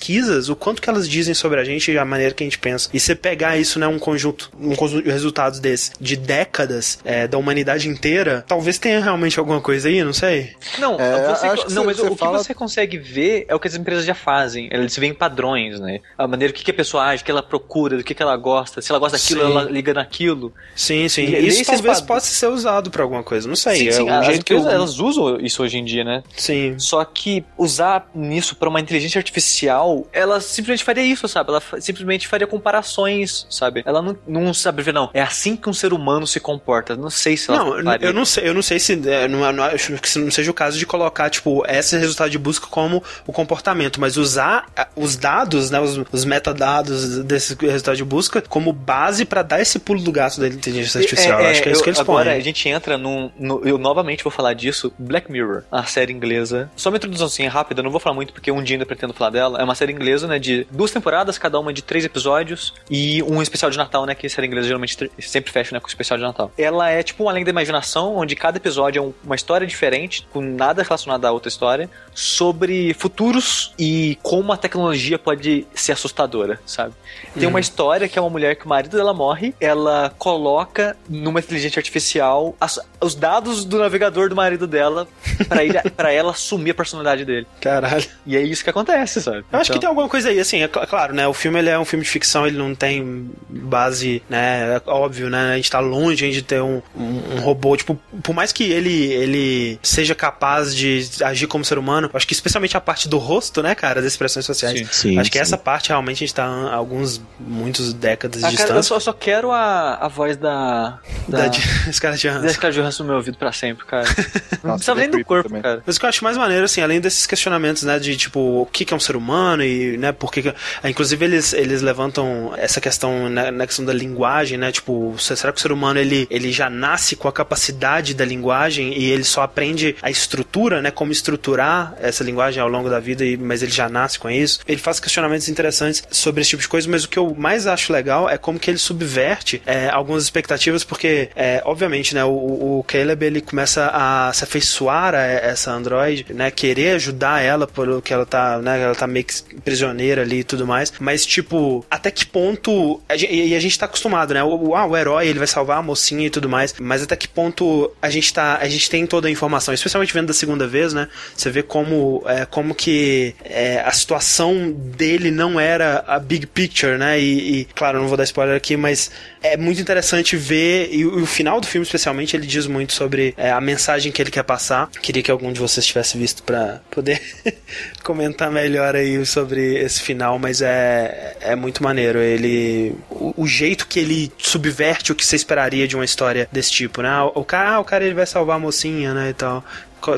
o quanto que elas dizem sobre a gente e a maneira que a gente pensa. E você pegar isso, né, um conjunto, um conjunto de resultados desse, de décadas é, da humanidade inteira, talvez tenha realmente alguma coisa aí, não sei. Não, É, você, acho que não você- mas você o fala- que você consegue ver é o que as empresas já fazem. Eles veem padrões, né? A maneira que, que a pessoa age, o que ela procura, do que, que ela gosta. Se ela gosta daquilo, Sim. ela liga naquilo. Sim, sim. E- isso talvez pad- possa ser usado pra alguma coisa, não sei. sim, é sim, um as jeito que eu... empresas elas usam isso hoje em dia, né? Sim. Só que usar nisso pra uma inteligência artificial, ela simplesmente faria isso, sabe? Ela simplesmente faria comparações, sabe? Ela não, não sabe ver, não. É assim que um ser humano se comporta. Não sei se ela Não, faria. eu não sei, eu não sei se é, não, não acho que não seja o caso de colocar tipo esse resultado de busca como o comportamento, mas usar os dados, né, os, os metadados desse resultado de busca como base pra dar esse pulo do gato da inteligência artificial. É, é, acho que é isso eu- que eles agora põem. a gente entra num, no, eu novamente vou falar disso, Black Mirror, a série inglesa. Só uma introduçãozinha rápida, eu não vou falar muito porque um dia ainda pretendo falar dela. É uma série inglesa, né, de duas temporadas, cada uma de três episódios e um especial de Natal, né, que a série inglesa geralmente sempre fecha, né, com o especial de Natal. Ela é tipo um além da imaginação, onde cada episódio é um- uma história diferente, com nada relacionado à outra história, sobre futuros e como a tecnologia pode ser assustadora, sabe? Tem uma história que é uma mulher que o marido dela morre, ela coloca numa inteligência artificial as- os dados do navegador do marido dela pra, ele, pra ela assumir a personalidade dele. Caralho. E é isso que acontece, sabe? Eu acho que Então- tem alguma coisa aí, assim, é cl- claro, né? O filme ele é um filme de ficção, ele não tem base, né? É óbvio, né? A gente tá longe de ter um, um, um robô, tipo, por mais que ele, ele seja capaz de agir como ser humano, eu acho que especialmente a parte do rosto, né, cara, das expressões sociais. Sim. Sim, acho que sim. essa parte realmente a gente tá a alguns, muitos décadas de Ah, cara, eu distância. só, eu só quero a, a voz da. Da, Da, de Scarlett da Johansson. Scarlett Johansson no meu ouvido pra sempre, cara. Não Nossa, precisava nem do corpo, também. cara. Mas o que eu acho mais maneiro, assim, além desses questionamentos, né, de tipo, o que que é um ser humano e, né, por que que... ah, Inclusive, eles, eles levantam essa questão na, na questão da linguagem, né, tipo, se- será que o ser humano, ele, ele já nasce com a capacidade da linguagem e ele só aprende a estrutura, né, como estruturar essa linguagem ao longo da vida, mas ele já nasce com isso? Ele faz questionamentos interessantes sobre esse tipo de coisa, mas o que eu mais acho legal é como que ele subverte é, algumas expectativas, porque, é, obviamente, né, o, o Caleb, ele começa a se afeiçoar a essa android, né, querer ajudar ela pelo que ela tá, né, ela tá meio que prisioneira ali e tudo mais. Mas, tipo, até que ponto. E a gente tá acostumado, né? O, ah, o herói ele vai salvar a mocinha e tudo mais. Mas até que ponto a gente tá. A gente tem toda a informação, especialmente vendo da segunda vez, né? Você vê como, é, como que é, a situação dele não era a big picture, né? E, e, claro, não vou dar spoiler aqui, mas é muito interessante ver. E, e o final do filme, especialmente, ele diz muito sobre é, a mensagem que ele quer passar. Queria que algum de vocês tivesse visto para poder comentar melhor aí sobre esse final, mas é, é muito maneiro. Ele. O, o, jeito que ele subverte o que você esperaria de uma história desse tipo, né? O cara, ah, o cara ele vai salvar a mocinha, né? E tal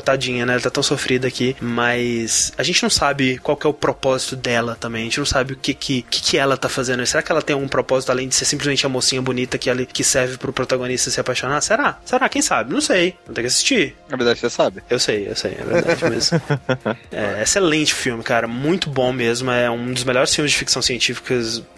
tadinha, né? Ela tá tão sofrida aqui, mas a gente não sabe qual é o propósito dela também. A gente não sabe o que que, que, que ela tá fazendo. Será que ela tem um propósito além de ser simplesmente a mocinha bonita que, ela, que serve pro protagonista se apaixonar? Será? Será? Quem sabe? Não sei. Não tem que assistir. Na verdade, você sabe. Eu sei, eu sei, é verdade mesmo. é, excelente filme, cara. Muito bom mesmo. É um dos melhores filmes de ficção científica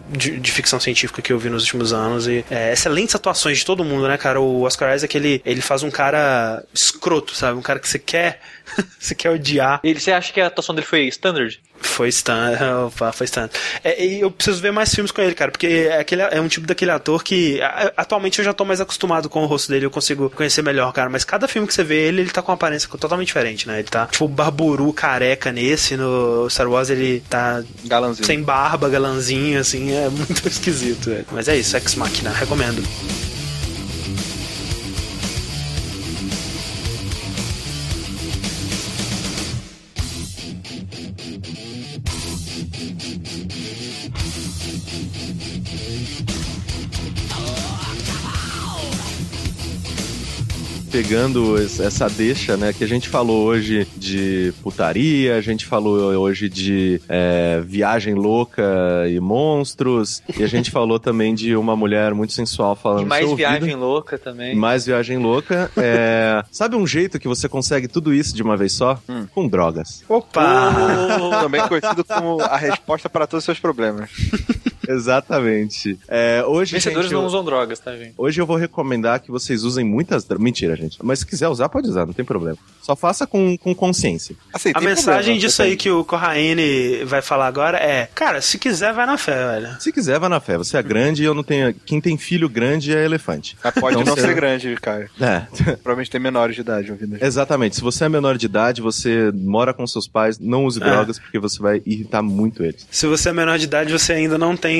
de, de ficção científica que eu vi nos últimos anos. E é, excelentes atuações de todo mundo, né, cara? O Oscar Isaac, ele, ele faz um cara escroto, sabe? Um cara que você quer você quer odiar. Ele, você acha que a atuação dele foi standard? Foi standard, foi standard. É, e eu preciso ver mais filmes com ele, cara, porque é, aquele, é um tipo daquele ator que atualmente eu já tô mais acostumado com o rosto dele, eu consigo conhecer melhor, cara, mas cada filme que você vê ele, ele tá com uma aparência totalmente diferente, né? Ele tá tipo barburu careca nesse, no Star Wars ele tá galanzinho. sem barba, galanzinho, assim, é muito esquisito, velho. Mas é isso, Ex Machina, recomendo. Pegando essa deixa, né? Que a gente falou hoje de putaria, a gente falou hoje de é, viagem louca e monstros, e a gente falou também de uma mulher muito sensual falando. E mais viagem louca também. Mais viagem louca. É, sabe um jeito que você consegue tudo isso de uma vez só? Hum. Com drogas. Opa! também conhecido como a resposta para todos os seus problemas. Exatamente. É, hoje, Vencedores gente, não eu... usam drogas, tá, gente? Hoje eu vou recomendar que vocês usem muitas drogas. Mentira, gente. Mas se quiser usar, pode usar, não tem problema. Só faça com, com consciência. Assim, a mensagem problema, disso aí que o Corraine vai falar agora é: cara, se quiser, vai na fé, velho. Se quiser, vai na fé. Você é grande e eu não tenho. Quem tem filho grande é elefante. Mas pode então, não ser grande, cara. É. Provavelmente tem menores de idade ouvindo. Exatamente. Se você é menor de idade, você mora com seus pais, não use é. drogas, porque você vai irritar muito eles. Se você é menor de idade, você ainda não tem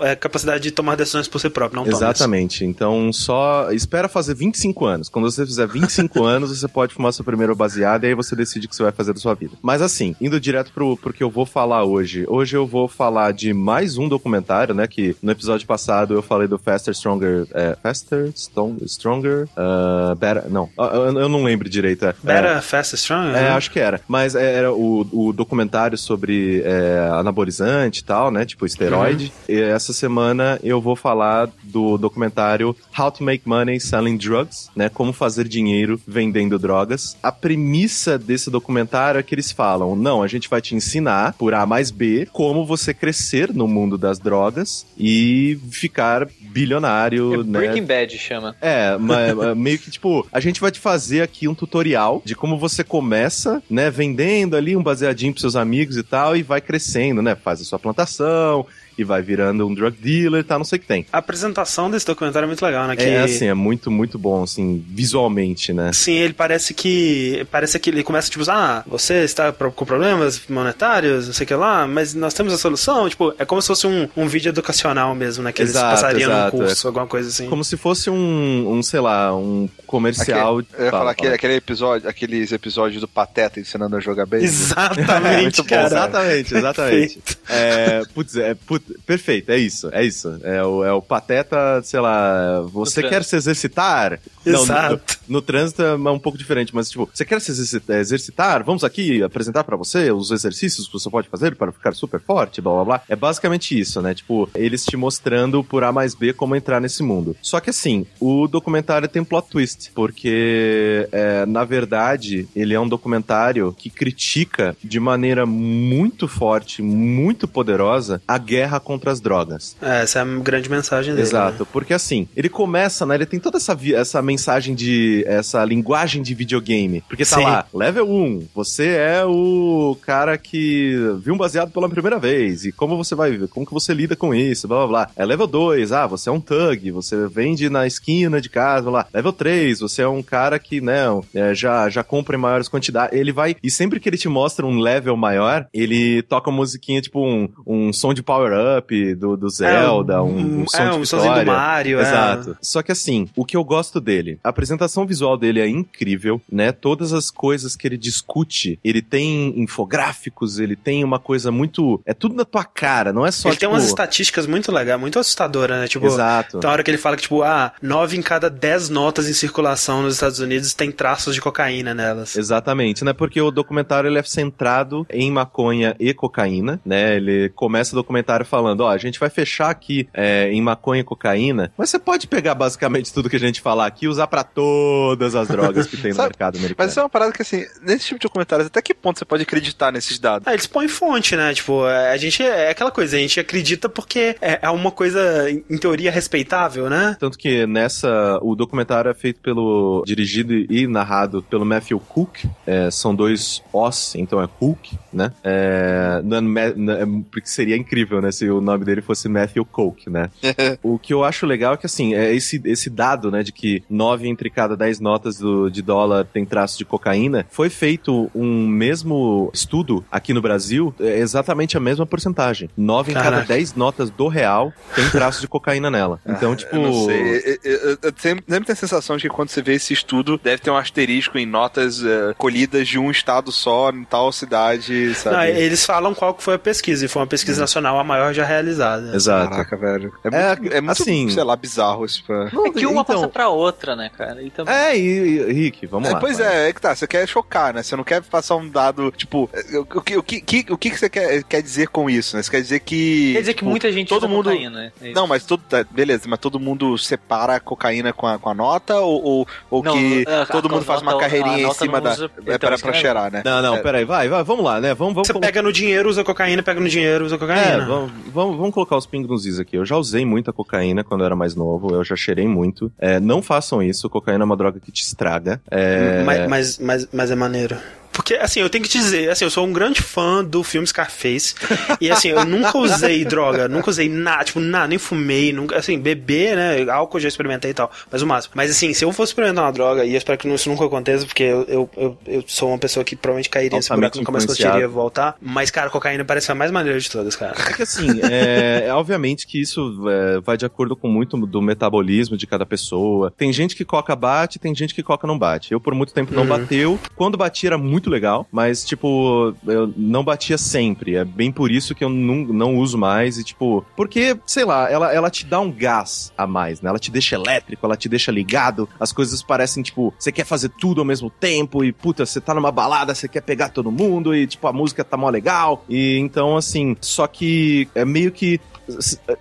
é, capacidade de tomar decisões por si próprio, não Exatamente. Então, só espera fazer 25 anos. Quando você fizer 25 anos, você pode fumar seu primeiro baseado e aí você decide o que você vai fazer da sua vida. Mas assim, indo direto pro, pro que eu vou falar hoje. Hoje eu vou falar de mais um documentário, né? Que no episódio passado eu falei do Faster, Stronger. É, Faster, Stronger, uh, Better. Não, eu, eu, não lembro direito. É, Better, Faster, Stronger? É, acho que era. Mas era o, o documentário sobre é, anabolizante e tal, né? Tipo esteroide. Essa semana eu vou falar do documentário How to Make Money Selling Drugs, né? Como fazer dinheiro vendendo drogas. A premissa desse documentário é que eles falam: não, a gente vai te ensinar, por A mais B, como você crescer no mundo das drogas e ficar bilionário, é né? Breaking Bad chama. É, mas, meio que tipo, a gente vai te fazer aqui um tutorial de como você começa, né, vendendo ali um baseadinho pros seus amigos e tal, e vai crescendo, né? Faz a sua plantação, e vai virando um drug dealer e tá, não sei o que tem. A apresentação desse documentário é muito legal, né? É, que... É, assim, é muito, muito bom, assim, visualmente, né? Sim, ele parece que. Parece que ele começa, tipo, ah, você está com problemas monetários, não sei o que lá, mas nós temos a solução. Tipo, é como se fosse um, um vídeo educacional mesmo, né? Que exato, eles passariam exato, num curso, é, alguma coisa assim. Como se fosse um, um sei lá, um comercial. Aquele, eu ia falar aquele, aquele episódio, aqueles episódios do Pateta ensinando a jogar bem. Exatamente, cara. Exatamente, exatamente. é, putz, é, putz, perfeito, é isso, é isso. É o, é o pateta, sei lá, você quer se exercitar? Exato. Não, no, no, trânsito é um pouco diferente, mas tipo, você quer se exercitar? Vamos aqui apresentar para você os exercícios que você pode fazer para ficar super forte, blá blá blá. É basicamente isso, né? Tipo, eles te mostrando por A mais B como entrar nesse mundo. Só que assim, o documentário tem plot twist, porque é, na verdade ele é um documentário que critica de maneira muito forte, muito poderosa a guerra contra as drogas. É, essa é a grande mensagem dele. Exato, né? porque assim, ele começa, né? Ele tem toda essa, essa mensagem de. essa linguagem de videogame. Porque tá Sim. lá, level 1, você é o cara que viu um baseado pela primeira vez. E como você vai ver, como que você lida com isso, blá blá blá. É level 2, ah, você é um thug, você vende na esquina de casa, blá blá. Level 3, você é um cara que, né, é, já, já compra em maiores quantidades. Ele vai. E sempre que ele te mostra um level maior, ele toca uma musiquinha, tipo um, um som de power-up do, do Zelda, um, um som é, de um do vitória. Mario, é. Exato. Só que assim, o que eu gosto dele, a apresentação visual dele é incrível, né? Todas as coisas que ele discute, ele tem infográficos, ele tem uma coisa muito. É tudo na tua cara, não é só. Ele tem tipo... umas estatísticas muito legais, muito assustadoras, né? Tipo, Exato. tem hora que ele fala que, tipo, ah, nove em cada dez notas em circulação nos Estados Unidos tem traços de cocaína nelas. Exatamente, né? Porque o documentário ele é centrado em maconha e cocaína, né? Ele começa o documentário falando, ó, a gente vai fechar aqui é, em maconha e cocaína, mas você pode pegar basicamente tudo que a gente falar aqui e usar pra todas as drogas que tem no Sabe, mercado americano. Mas isso é uma parada que, assim, nesse tipo de documentários, até que ponto você pode acreditar nesses dados? Ah, eles põem fonte, né? Tipo, é, a gente é aquela coisa, a gente acredita porque é, é uma coisa, em teoria, respeitável, né? Tanto que nessa. O documentário é feito pelo. dirigido e narrado pelo Matthew Cook. É, são dois Os, então é Cook, né? É, não é não é- porque seria incrível, né? Se o nome dele fosse Matthew Cook, né? o que eu acho legal é que, assim, é esse, esse dado, né? De que nove entre cada dez notas do, de dólar tem traço de cocaína. Foi feito um mesmo estudo aqui no Brasil, é exatamente a mesma porcentagem. Nove em cada dez notas do real tem traço de cocaína nela. Então, tipo. Eu não sei. Eu, eu- eu- eu sempre, sempre tenho a sensação de que quando você vê esse estudo, deve ter um asterisco em notas eh, colhidas de um estado só, em tal cidade, sabe? Não, eles falam qual que foi a pesquisa, e foi uma pesquisa nacional a maior já realizada. Exato. Caraca, velho. É, É, muito, é muito, assim- sei lá, bizarro isso. Pra... É que uma Então- passa pra outra, né, cara? E também... É, e, e Rick, vamos É, lá. pois vai. é, é que tá, você quer chocar, né? Você não quer passar um dado, tipo, o, o que, o, que, que- o que que você quer, quer dizer com isso, né? Você quer dizer que... Quer dizer que tipo, muita gente todo usa mundo- cocaína, né? É. Não, mas todo. tá, Beleza, mas todo mundo separa a cocaína com a, com a nota ou, ou, ou Não, que a- todo a mundo faz uma carreirinha a em cima da. usa- é então, pra, é- cheirar, né? Não, não, É. peraí, vai, vai, vamos lá, né? Vamos, vamos Você pega no dinheiro, usa cocaína, pega no dinheiro, usa É, cocaína. vamos, vamos, vamos colocar os pingos nos is aqui. Eu já usei muita cocaína quando eu era mais novo, eu já cheirei muito. É, não façam isso, cocaína é uma droga que te estraga. É, Mas, mas, mas, mas é maneiro. Porque, assim, eu tenho que te dizer, assim, eu sou um grande fã do filme Scarface. e, assim, eu nunca usei droga, nunca usei nada, tipo, nada, nem fumei, nunca, assim, beber, né? Álcool já experimentei e tal, mas o máximo. Mas, assim, se eu fosse experimentar uma droga, e eu espero que isso nunca aconteça, porque eu, eu, eu, eu sou uma pessoa que provavelmente cairia nesse buraco, nunca mais conseguiria voltar. Mas, cara, cocaína parece a mais maneira de todas, cara. É que assim, é, é obviamente que isso é, vai de acordo com muito do metabolismo de cada pessoa. Tem gente que coca bate, tem gente que coca não bate. Eu por muito tempo não Uhum. bateu. Quando batia era muito legal, mas tipo, eu não batia sempre. É bem por isso que eu não, não uso mais e tipo, porque, sei lá, ela, ela te dá um gás a mais, né? Ela te deixa elétrico, ela te deixa ligado. As coisas parecem tipo, você quer fazer tudo ao mesmo tempo e puta, você tá numa balada, você quer pegar todo mundo e tipo, a música tá mó legal. E então assim, só que é meio que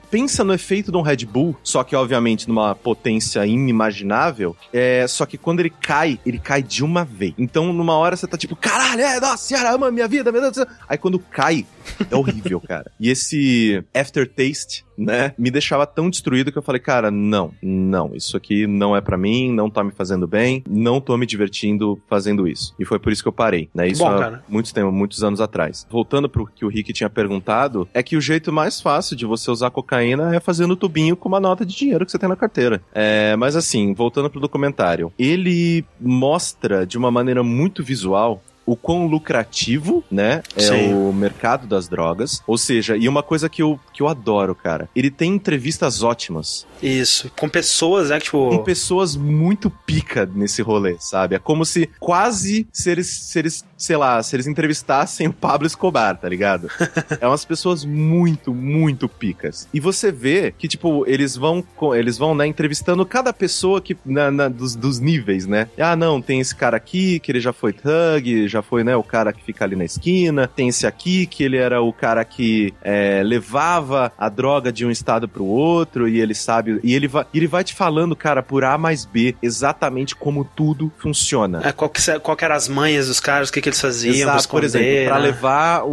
pensa no efeito de um Red Bull, só que obviamente numa potência inimaginável, é, só que quando ele cai, ele cai de uma vez. Então numa hora você tá tipo, caralho, é, nossa senhora, ama minha vida, meu Deus do céu. Aí quando cai, é horrível, cara. E esse aftertaste, né, me deixava tão destruído que eu falei, cara, não, não, isso aqui não é pra mim, não tá me fazendo bem, não tô me divertindo fazendo isso. E foi por isso que eu parei, né? Isso Bom, há muitos tempo, muitos anos atrás. Voltando pro que o Rick tinha perguntado, é que o jeito mais fácil de você usar cocaína é fazendo tubinho com uma nota de dinheiro que você tem na carteira. É, mas assim, voltando pro documentário, ele mostra de uma maneira muito visual o quão lucrativo, né, é Sim. o mercado das drogas. Ou seja, e uma coisa que eu, que eu adoro, cara, ele tem entrevistas ótimas Isso. Com pessoas, né, tipo... com pessoas muito pica nesse rolê, sabe? É como se quase se eles, se eles, sei lá, se eles entrevistassem o Pablo Escobar, tá ligado? é umas pessoas muito, muito picas. E você vê que, tipo, eles vão, eles vão, né, entrevistando cada pessoa que, na, na- dos, dos níveis, né? Ah, não, tem esse cara aqui, que ele já foi thug, já foi, né, o cara que fica ali na esquina. Tem esse aqui, que ele era o cara que é, levava a droga de um estado pro outro e ele sabe. E ele vai, ele vai te falando, cara, por A mais B, exatamente como tudo funciona. É, qual, que, qual que eram as manhas dos caras, o que, que eles faziam Exato, por exemplo, pra né? levar o,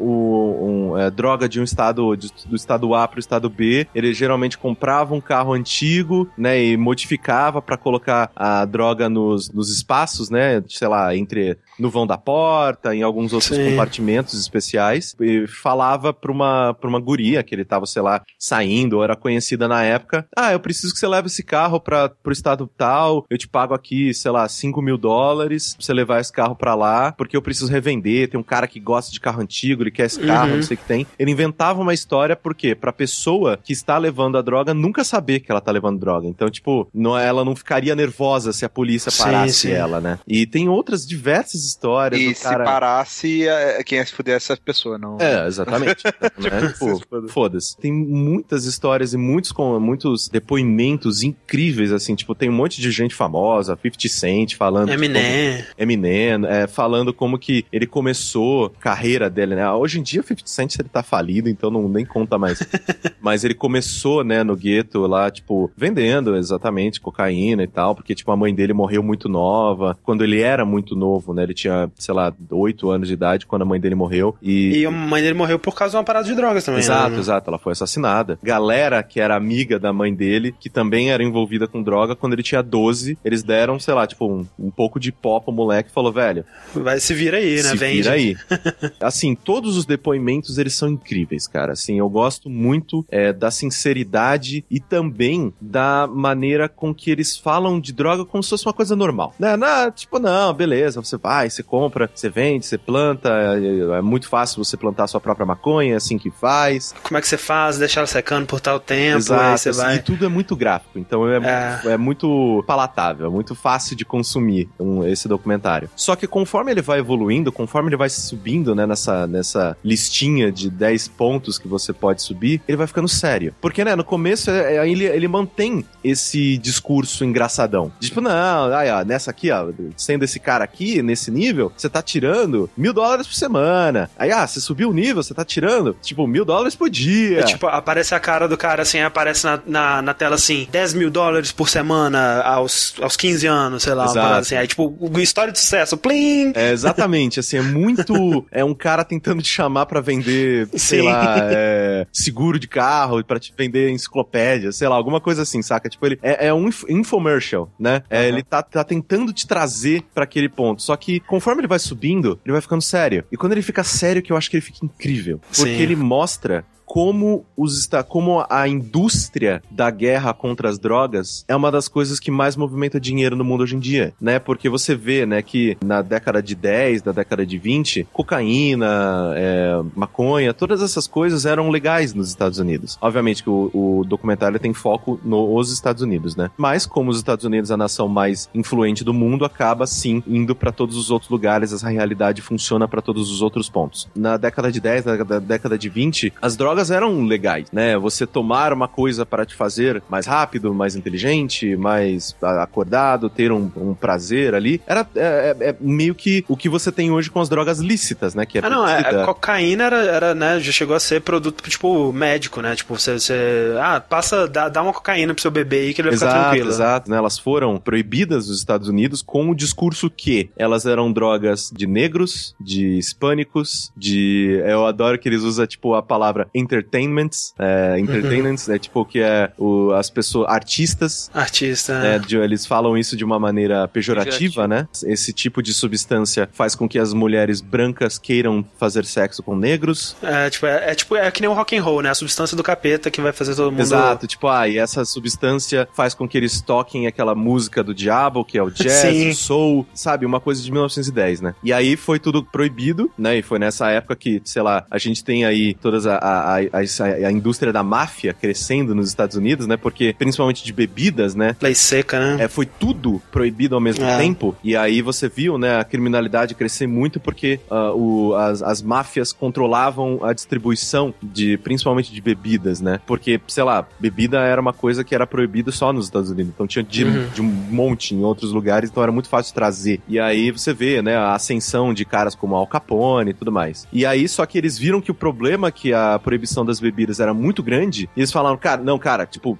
o- um, é, droga de um estado de- do estado A pro estado B, ele geralmente comprava um carro antigo, né, e modificava pra colocar a droga nos, nos espaços, né, sei lá, entre no vão da porta, em alguns outros Sim. compartimentos especiais, e falava pra uma, pra uma guria que ele tava, sei lá, saindo, ou era conhecida na época, ah, eu preciso que você leve esse carro pra, pro estado tal, eu te pago aqui, sei lá, 5 mil dólares pra você levar esse carro pra lá, porque eu preciso revender, tem um cara que gosta de carro antigo, ele quer esse carro, Uhum. não sei o que tem. Ele inventava uma história, por quê? Pra pessoa que está levando a droga nunca saber que ela tá levando droga. Então, tipo, não, ela não ficaria nervosa se a polícia Sim, parasse sim. ela, né? E tem outras diversas histórias E do se cara... parasse, é, quem ia se fuder é essa pessoa, não. É, exatamente. né? Tipo, Foda-se. foda-se. Tem muitas histórias e muitos, com, muitos depoimentos incríveis, assim, tipo, tem um monte de gente famosa, 50 Cent falando. tipo, Eminem. Eminem, é, falando como que ele começou a carreira dele, né? Hoje em dia o 50 Cent ele tá falido, então não nem conta mais. Mas ele começou, né, no gueto lá, tipo, vendendo exatamente cocaína e tal, porque, tipo, a mãe dele morreu muito nova, quando ele era muito novo, né? Ele tinha, sei lá, 8 anos de idade quando a mãe dele morreu. E, E a mãe dele morreu por causa de uma parada de drogas também. Exato, né? exato. Ela foi assassinada. Galera que era amiga da mãe dele, que também era envolvida com droga, quando ele tinha 12, eles deram, sei lá, tipo, um, um pouco de pó pro moleque e falou, velho, Vai se vira aí, né? se Vende. vira aí. assim, todos os depoimentos, eles são incríveis, cara. Assim, eu gosto muito é, da sinceridade e também da maneira com que eles falam de droga como se fosse uma coisa normal. Né? Não, tipo, não, beleza, você vai, você compra, você vende, você planta, é, é muito fácil você plantar sua própria maconha, é assim que faz. Como é que você faz? Deixar ela secando por tal tempo, aí Exato, você assim, vai. e tudo é muito gráfico, então é, É. é muito palatável, é muito fácil de consumir um- esse documentário. Só que conforme ele vai evoluindo, conforme ele vai subindo né, nessa, nessa listinha de 10 pontos que você pode subir, ele vai ficando sério. Porque, né, no começo é- ele, ele mantém esse discurso engraçadão. De, Tipo, não, aí, ó, nessa aqui, ó, sendo esse cara aqui, nesse nível, você tá tirando mil dólares por semana. Aí, ah, você subiu o nível, você tá tirando, tipo, mil dólares por dia. É, tipo, aparece a cara do cara assim, aparece na, na, na tela assim, 10 mil dólares por semana aos, aos 15 anos, sei lá, uma Exato. parada assim. Aí, tipo, história de sucesso, plim! É, exatamente, assim, é muito. É um cara tentando te chamar pra vender, sei Sim. lá, é, seguro de carro, pra te vender enciclopédia, sei lá, alguma coisa assim, saca? Tipo, ele é, é um inf- infomercial, né? É, Aham. Ele tá, tá tentando te trazer pra aquele ponto. Só que conforme ele vai subindo, ele vai ficando sério. E quando ele fica sério, que eu acho que ele fica incrível. Porque Sim. ele mostra como os como a indústria da guerra contra as drogas é uma das coisas que mais movimenta dinheiro no mundo hoje em dia, né? Porque você vê, né, que na década de 10, da década de 20, cocaína, é, maconha, todas essas coisas eram legais nos Estados Unidos. Obviamente que o, o documentário tem foco nos Estados Unidos, né? Mas como os Estados Unidos é a nação mais influente do mundo, acaba sim indo pra todos os outros lugares, essa realidade funciona pra todos os outros pontos. Na década de 10, na década de 20, as drogas eram legais, né? Você tomar uma coisa para te fazer mais rápido, mais inteligente, mais a- acordado, ter um, um prazer ali, era é, é- é meio que o que você tem hoje com as drogas lícitas, né? Que é Ah, não, é, bebida. a cocaína era, era, né, já chegou a ser produto, tipo, médico, né? Tipo, você, você ah, passa, dá, dá uma cocaína pro seu bebê aí que ele vai ficar Exato, tranquilo. exato. Né? Elas foram proibidas nos Estados Unidos com o discurso que elas eram drogas de negros, de hispânicos, de. Eu adoro que eles usam, tipo, a palavra entertainments. É, entertainments, é tipo que é o, as pessoas. artistas. Artista, né, né? de- eles falam isso de uma maneira pejorativa, Pejorativo. né? Esse tipo de substância faz com que as mulheres brancas queiram fazer sexo com negros. É, tipo, é, é tipo, é que nem o rock and roll, né? A substância do capeta que vai fazer todo mundo... Exato, tipo, ah, e essa substância faz com que eles toquem aquela música do diabo, que é o jazz, Sim. o soul, sabe? Uma coisa de 1910, né? E aí foi tudo proibido, né? E foi nessa época que, sei lá, a gente tem aí todas a, a- a, a, a, indústria da máfia crescendo nos Estados Unidos, né? Porque, principalmente de bebidas, né? Lei seca, né? É, foi tudo proibido ao mesmo é. tempo. E aí você viu, né, a criminalidade crescer muito porque uh, o, as, as máfias controlavam a distribuição de, principalmente de bebidas, né? Porque, sei lá, bebida era uma coisa que era proibida só nos Estados Unidos. Então tinha de, uhum. de um monte em outros lugares, então era muito fácil trazer. E aí você vê, né, a ascensão de caras como Al Capone e tudo mais. E aí, só que eles viram que o problema que a proibição das bebidas era muito grande, e eles falaram, cara, não, cara, tipo,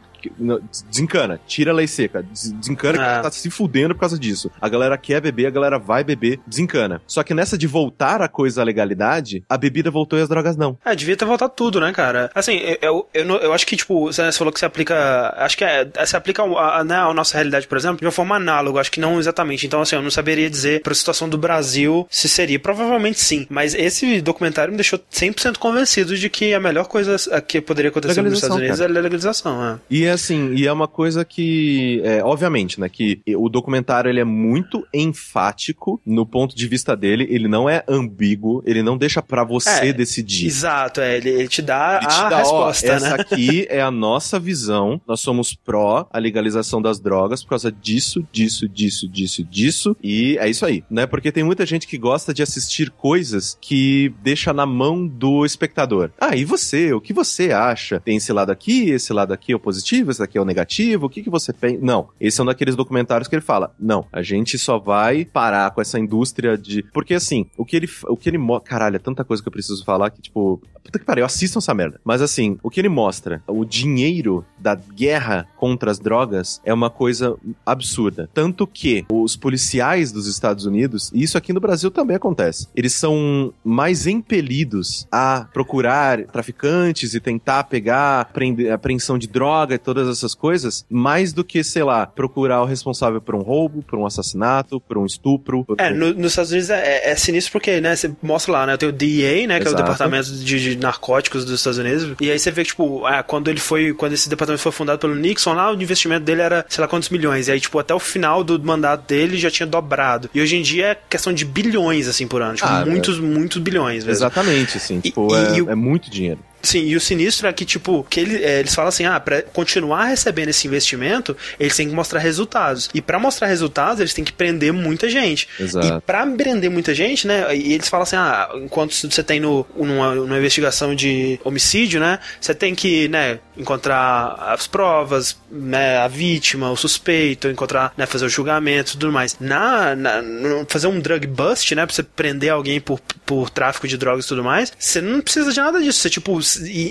desencana, tira a lei seca, desencana é. que tá se fudendo por causa disso. A galera quer beber, a galera vai beber, desencana. Só que nessa de voltar a coisa à legalidade, a bebida voltou e as drogas não. É, devia ter voltado tudo, né, cara? Assim, eu, eu, eu, eu acho que, tipo, você falou que se aplica. Acho que é, se aplica a, a, né, a nossa realidade, por exemplo, de uma forma análoga. Acho que não exatamente. Então, assim, eu não saberia dizer pra situação do Brasil se seria. Provavelmente sim. Mas esse documentário me deixou 100% convencido de que a melhor coisa que poderia acontecer nos Estados Unidos cara. é a legalização. É. E é assim, e é uma coisa que, é, obviamente, né, que o documentário ele é muito enfático no ponto de vista dele, ele não é ambíguo, ele não deixa para você é, decidir. Exato, é, ele, ele te dá ele a te dá, resposta, ó, né? Essa aqui é a nossa visão, nós somos pró a legalização das drogas por causa disso, disso, disso, disso, disso, e é isso aí, né? Porque tem muita gente que gosta de assistir coisas que deixa na mão do espectador. Ah, e você? O que você acha? Tem esse lado aqui, esse lado aqui é o positivo, esse daqui é o negativo, o que, que você pensa? Não, esse é um daqueles documentários que ele fala, não, a gente só vai parar com essa indústria de... Porque assim, o que ele, o que ele caralho, é tanta coisa que eu preciso falar que, tipo, puta que pariu, assistam essa merda. Mas assim, o que ele mostra, o dinheiro da guerra contra as drogas é uma coisa absurda. Tanto que os policiais dos Estados Unidos, e isso aqui no Brasil também acontece, eles são mais impelidos a procurar traficantes e tentar pegar apreensão de droga todas essas coisas, mais do que, sei lá, procurar o responsável por um roubo, por um assassinato, por um estupro. Por... É, no, nos Estados Unidos é, é, sinistro porque, né, você mostra lá, né, tem o DEA, né, que Exato. é o Departamento de, de, Narcóticos dos Estados Unidos, e aí você vê que, tipo, ah, quando ele foi, quando esse departamento foi fundado pelo Nixon, lá o investimento dele era, sei lá quantos milhões, e aí, tipo, até o final do mandato dele já tinha dobrado. E hoje em dia é questão de bilhões, assim, por ano, tipo, ah, muitos, é. muitos bilhões mesmo. Exatamente, assim, tipo, e, é, e, é muito dinheiro. Sim, e o sinistro é que, tipo, que ele, é, eles falam assim: ah, pra continuar recebendo esse investimento, eles têm que mostrar resultados. E para mostrar resultados, eles têm que prender muita gente. Exato. E pra prender muita gente, né? E eles falam assim: ah, enquanto você tem no, numa, numa investigação de homicídio, né? Você tem que, né, encontrar as provas, né, a vítima, o suspeito, encontrar, né, fazer o julgamento e tudo mais. Na, na, fazer um drug bust, né, pra você prender alguém por, por tráfico de drogas e tudo mais, você não precisa de nada disso. Você, tipo,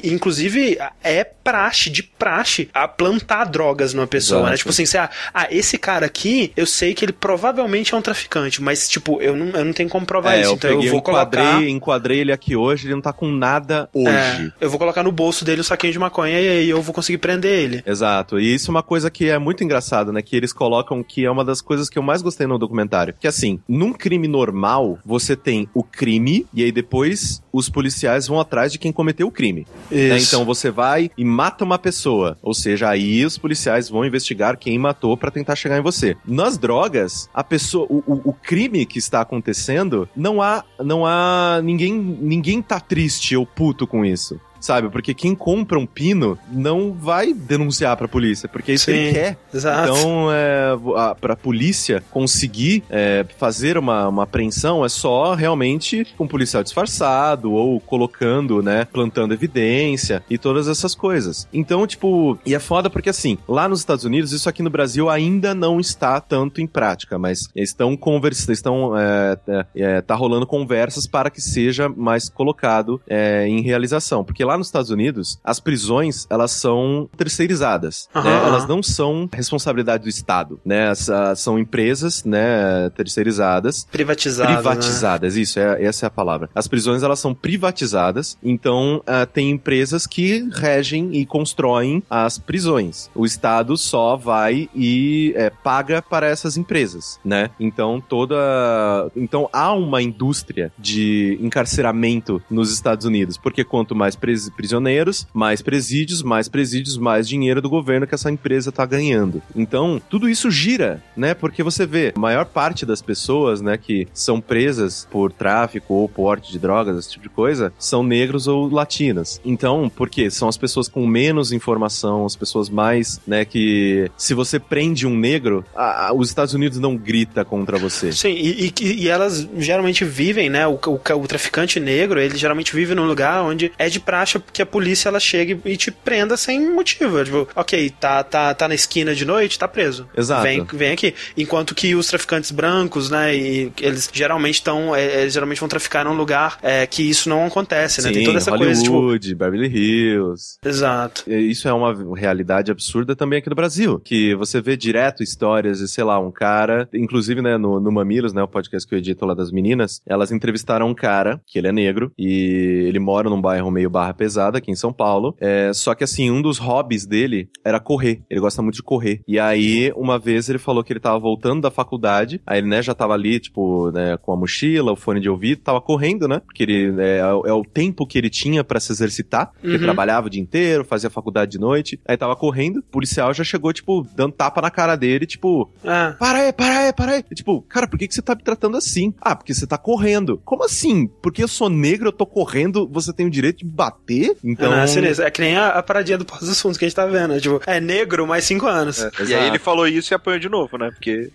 inclusive, é praxe, de praxe, a plantar drogas numa pessoa, né? Exato. né? Tipo assim, você, ah, ah, esse cara aqui, eu sei que ele provavelmente é um traficante, mas, tipo, eu não, eu não tenho como provar é, isso, então eu, eu vou enquadrei, colocar... enquadrei ele aqui hoje, ele não tá com nada hoje. É, eu vou colocar no bolso dele um saquinho de maconha e aí eu vou conseguir prender ele. Exato, e isso é uma coisa que é muito engraçado, né? Que eles colocam que é uma das coisas que eu mais gostei no documentário. Que assim, num crime normal, você tem o crime e aí depois os policiais vão atrás de quem cometeu o crime. Né? Então você vai e mata uma pessoa. Ou seja, aí os policiais vão investigar quem matou para tentar chegar em você. Nas drogas, a pessoa, o, o, o, crime que está acontecendo, não há, não há ninguém, ninguém tá triste ou puto com isso sabe? Porque quem compra um pino não vai denunciar pra polícia, porque é isso Sim, ele quer. Exato. Então, é, a, pra polícia conseguir é, fazer uma, uma apreensão é só realmente com um policial disfarçado ou colocando, né, plantando evidência e todas essas coisas. Então, tipo, e é foda porque assim, lá nos Estados Unidos, isso aqui no Brasil ainda não está tanto em prática, mas estão conversando, estão, é, é, é, tá rolando conversas para que seja mais colocado é, em realização, porque lá nos Estados Unidos, as prisões, elas são terceirizadas, uhum. né? Elas não são responsabilidade do Estado, né? As, as, são empresas, né, terceirizadas. Privatizadas. Privatizadas, né? isso, é, essa é a palavra. As prisões, elas são privatizadas, então uh, tem empresas que regem e constroem as prisões. O Estado só vai e é, paga para essas empresas, né? Então toda... Então há uma indústria de encarceramento nos Estados Unidos, porque quanto mais presos pres- prisioneiros, mais presídios, mais presídios, mais dinheiro do governo que essa empresa tá ganhando. Então, tudo isso gira, né? Porque você vê, a maior parte das pessoas, né, que são presas por tráfico ou porte de drogas, esse tipo de coisa, são negros ou latinas. Então, por quê? São as pessoas com menos informação, as pessoas mais, né, que se você prende um negro, a- a- os Estados Unidos não grita contra você. Sim, e, e- e elas geralmente vivem, né? O, o, o traficante negro, ele geralmente vive num lugar onde é de praxe que a polícia ela chegue e te prenda sem motivo. Tipo, ok, tá, tá, tá na esquina de noite, tá preso. Exato. Vem, vem aqui. Enquanto que os traficantes brancos, né? E eles geralmente estão. é, eles geralmente vão traficar num lugar é, que isso não acontece, né? Sim, Tem toda essa coisa, tipo. Hollywood, Beverly Hills. Exato. Isso é uma realidade absurda também aqui no Brasil. Que você vê direto histórias de, sei lá, um cara, inclusive, né, no, no Mamilos, né, o podcast que eu edito lá das meninas, elas entrevistaram um cara, que ele é negro, e ele mora num bairro meio barra pesada aqui em São Paulo. É, só que assim, um dos hobbies dele era correr. Ele gosta muito de correr. E aí, uma vez ele falou que ele tava voltando da faculdade, aí ele, né, já tava ali, tipo, né, com a mochila, o fone de ouvido, tava correndo, né? Porque ele é, é o- é tempo que ele tinha pra se exercitar, Uhum. trabalhava o dia inteiro, fazia faculdade de noite, aí tava correndo, o policial já chegou, tipo, dando tapa na cara dele, tipo, Ah, para aí, para aí, para aí. E, tipo, cara, por que, que você tá me tratando assim? Ah, porque você tá correndo. Como assim? Porque eu sou negro, eu tô correndo, você tem o direito de me bater? Então. não, é sinistro. É que nem a, a paradinha do pós-assuntos que a gente tá vendo. né? Tipo, é negro mais 5 anos. É, É. E aí ele falou isso e apanhou de novo, né? Porque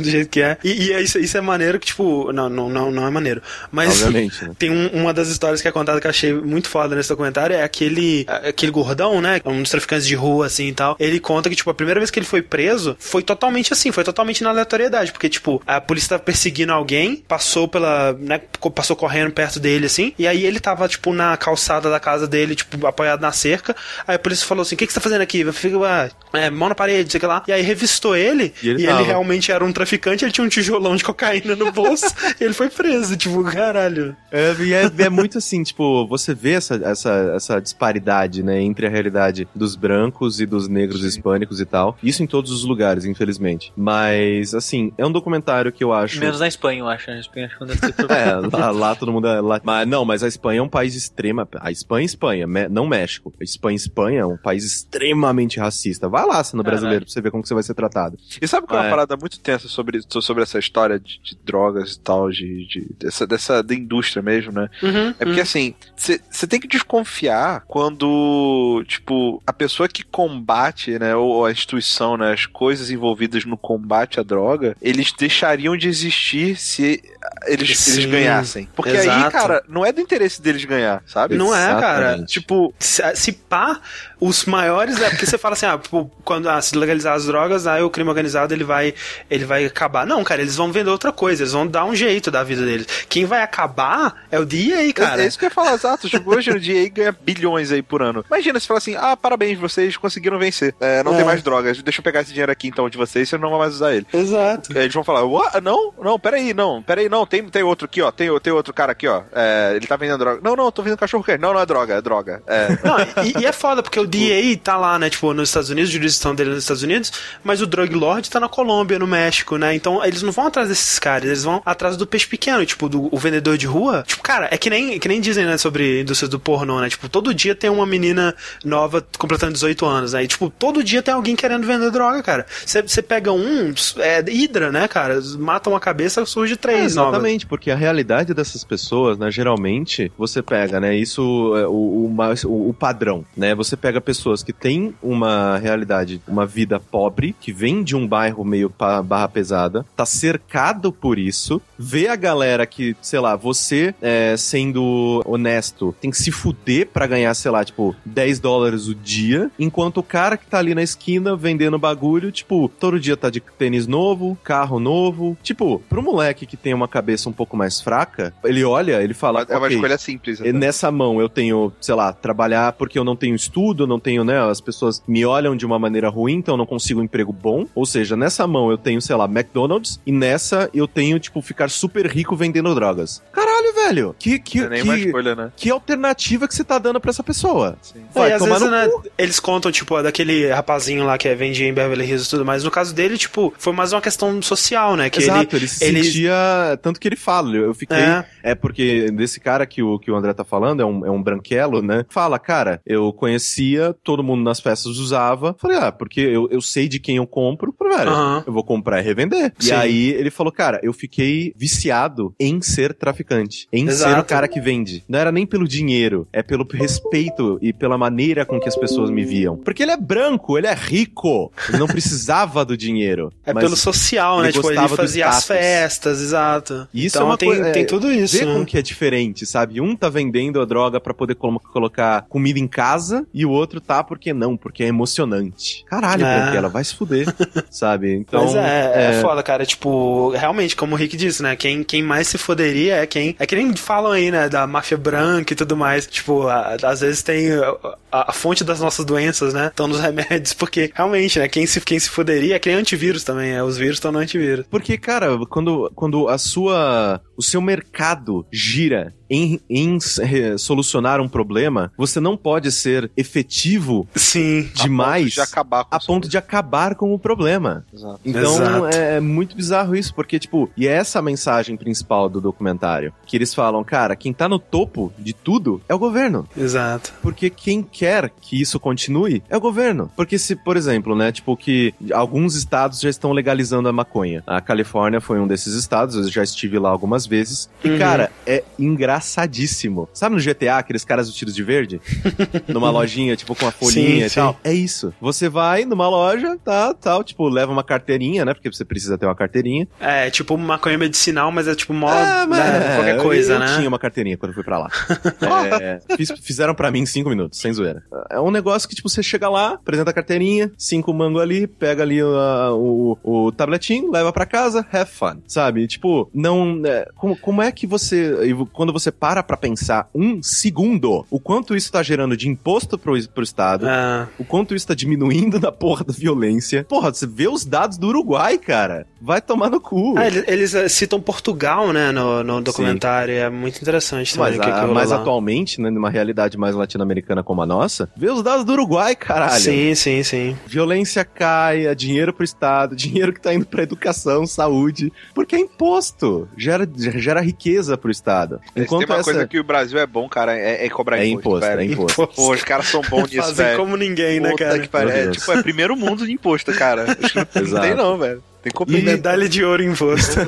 do jeito que é. E, e é isso, isso é maneiro que, tipo. Não, não, não, não é maneiro. Mas. Obviamente, né? Tem um- uma das histórias que é contada que eu achei muito foda nesse documentário, é aquele, aquele gordão, né? Um dos traficantes de rua, assim e tal. Ele conta que, tipo, a primeira vez que ele foi preso foi totalmente assim, foi totalmente na aleatoriedade. Porque, tipo, a polícia tava perseguindo alguém, passou pela. né? Passou correndo perto dele, assim. E aí ele tava, tipo, na calçada da casa dele, tipo, apoiado na cerca. Aí a polícia falou assim: o que, que você tá fazendo aqui? Fica, ah, é, mão na parede, sei que lá. E aí revistou ele. E ele e ele realmente era um traficante, ele tinha um tijolão de cocaína no bolso. e ele foi preso, tipo, caralho. É, e é, é muito assim, tipo, você vê essa, essa, essa disparidade, né, entre a realidade dos brancos e dos negros hispânicos e tal. Isso em todos os lugares, infelizmente. Mas, assim, é um documentário que eu acho. Menos na Espanha, eu acho. Na Espanha acho que não deve problema. É, lá, lá todo mundo é. Lá, mas não, mas a Espanha é um país extrema. A Espanha, é Espanha, Me- não México. Espanha, Espanha é um país extremamente racista. Vai lá, sendo brasileiro, pra você ver como que você vai ser tratado. E sabe qual é É. uma parada muito tensa sobre, sobre essa história de, de drogas e tal, de, de- dessa, dessa da indústria mesmo, né? Uhum, É porque assim, você tem que desconfiar quando, tipo, a pessoa que combate, né, ou a instituição, né, as coisas envolvidas no combate à droga, eles deixariam de existir se eles, Sim, eles ganhassem. Porque aí, exato. cara, não é do interesse deles ganhar, sabe? Não é, cara. Exatamente. Tipo, Se, se pá, os maiores é porque você fala assim, ah, quando ah, se legalizar as drogas, aí o crime organizado ele vai, ele vai acabar. Não, cara, eles vão vender outra coisa, eles vão dar um jeito da vida deles. Quem vai acabar é o DEA, cara. É, é isso que eu ia falar, exato. Tipo, hoje dia aí ganha bilhões aí por ano. Imagina se falar assim: ah, parabéns, vocês conseguiram vencer. É, não É. tem mais drogas. Deixa eu pegar esse dinheiro aqui então de vocês, você não vai mais usar ele. Exato. Aí eles vão falar: What? não, não, peraí, não, peraí, não, tem, tem outro aqui, ó. Tem, tem outro cara aqui, ó. É, ele tá vendendo droga. Não, não, tô vendendo cachorro quente. Não, não é droga, é droga. É. Não, e, e é foda, porque o DEA tá lá, né, tipo, nos Estados Unidos, a jurisdição dele é nos Estados Unidos, mas o Drug Lord tá na Colômbia, no México, né? Então eles não vão atrás desses caras, eles vão atrás do peixe pequeno, tipo, do o vendedor de rua. Tipo, cara, é que nem, que nem dizem, né, sobre indústria do pornô, né? Tipo, todo dia tem uma menina nova completando 18 anos, né? E, tipo, todo dia tem alguém querendo vender droga, cara. Você pega um, é hidra, né, cara? Mata uma cabeça, surge É, três novas. exatamente, porque a realidade dessas pessoas, né, geralmente, você pega, né, isso, é, o, o- o padrão, né, você pega pessoas que têm uma realidade, uma vida pobre, que vem de um bairro meio barra pesada, tá cercado por isso, vê a galera que, sei lá, você, é, sendo honesto, tem que se fuder pra ganhar, sei lá, tipo, 10 dólares o dia, enquanto o cara que tá ali na esquina vendendo bagulho, tipo, todo dia tá de tênis novo, carro novo, tipo, pro moleque que tem uma cabeça um pouco mais fraca, ele olha, ele fala, é uma "Ok, escolha simples. e né? Nessa mão eu tenho, sei lá, trabalhar porque eu não tenho estudo, não tenho, né? As pessoas me olham de uma maneira ruim, então eu não consigo um emprego bom. Ou seja, nessa mão eu tenho, sei lá, McDonald's, e nessa eu tenho, tipo, ficar super rico vendendo drogas. Caralho, velho! que, que, é que, escolha, né? que alternativa que você tá dando pra essa pessoa? Sim. Vai e às vezes, né, eles contam, tipo, daquele rapazinho lá que vendia em Beverly Hills e tudo mais. No caso dele, tipo, foi mais uma questão social, né? Que Exato, ele, se ele- sentia. Tanto que ele fala, eu fiquei. É. É, porque desse cara que o, que o André tá falando, é um, é um branquelo, né? Fala, cara, eu conhecia, todo mundo nas festas usava. Falei, ah, porque eu, eu sei de quem eu compro. Falei, velho, Aham. eu vou comprar e revender. Sim. E aí ele falou, cara, eu fiquei viciado em ser traficante, em ser o Exato. cara que vende. Não era nem pelo dinheiro, é pelo respeito e pela maneira com que as pessoas me viam. Porque ele é branco, ele é rico, ele não precisava do dinheiro. É pelo social, né? Tipo, ele fazia as festas, exato. E isso então é uma tem, coisa- é, tem tudo isso, Vê né? como que é diferente, sabe? Um tá vendendo a droga pra poder colo- colocar comida em casa e o outro tá porque não, porque é emocionante. Caralho, É. porque ela vai se fuder, sabe? Então, Mas é, é, foda, cara. Tipo, realmente, como o Rick disse, né? Quem, quem mais se foderia é quem. É que nem falam aí, né? Da máfia branca e tudo mais. Tipo, a- às vezes tem a, a- a fonte das nossas doenças, né? Estão nos remédios. Porque, realmente, né? Quem se, quem se foderia é que nem antivírus também. É, os vírus estão no antivírus. Porque, cara, quando, quando a sua. O seu mercado gira em, em re- solucionar um problema, você não pode ser efetivo Sim. demais De acabar com a ponto de acabar com o problema. Exato. Então Exato. é, é muito bizarro isso, porque, tipo, e é essa a mensagem principal do documentário. Que eles falam, cara, quem tá no topo de tudo é o governo. Exato. Porque quem quer que isso continue é o governo. Porque se, por exemplo, né, tipo, que alguns estados já estão legalizando a maconha. A Califórnia foi um desses estados, eu já estive lá algumas vezes. E, Uhum. cara, é engraçadíssimo. Sabe no GTA, aqueles caras vestidos de verde? Numa lojinha, tipo, com a folhinha Sim, e tal? É isso. Você vai numa loja, tá, tal, tipo, leva uma carteirinha, né? Porque você precisa ter uma carteirinha. É, tipo maconha medicinal, mas é tipo mó. Ah, mas né, é, qualquer eu- coisa, eu, né? tinha uma carteirinha quando eu fui pra lá. É, fiz- fizeram pra mim em cinco minutos, sem zoeira. É um negócio que, tipo, você chega lá, apresenta a carteirinha, cinco mango ali, pega ali uh, o, o tabletinho, leva pra casa, have fun, sabe? Tipo, não... é, como, como é que você... Quando você para pra pensar um segundo, o quanto isso tá gerando de imposto pro, pro Estado, É. o quanto isso tá diminuindo na porra da violência. Porra, você vê os dados do Uruguai, cara. Vai tomar no cu. Ah, eles, eles, eh, citam Portugal, né, no, no documentário. É muito interessante também. Mas a- lá. atualmente, né, numa realidade mais latino-americana como a nossa, vê os dados do Uruguai, caralho. Sim, sim, sim. Violência cai, é dinheiro pro Estado, dinheiro que tá indo pra educação, saúde, porque é imposto, gera, gera riqueza pro Estado. Tem Enquanto uma essa... coisa que o Brasil é bom, cara, é, é cobrar É imposto. é imposto. Pô, os caras são bons nisso, Fazem velho. como ninguém, né, Puta cara? que É, tipo, é primeiro mundo de imposto, cara. Acho que não tem não, velho. Tem que E medalha de ouro em imposto.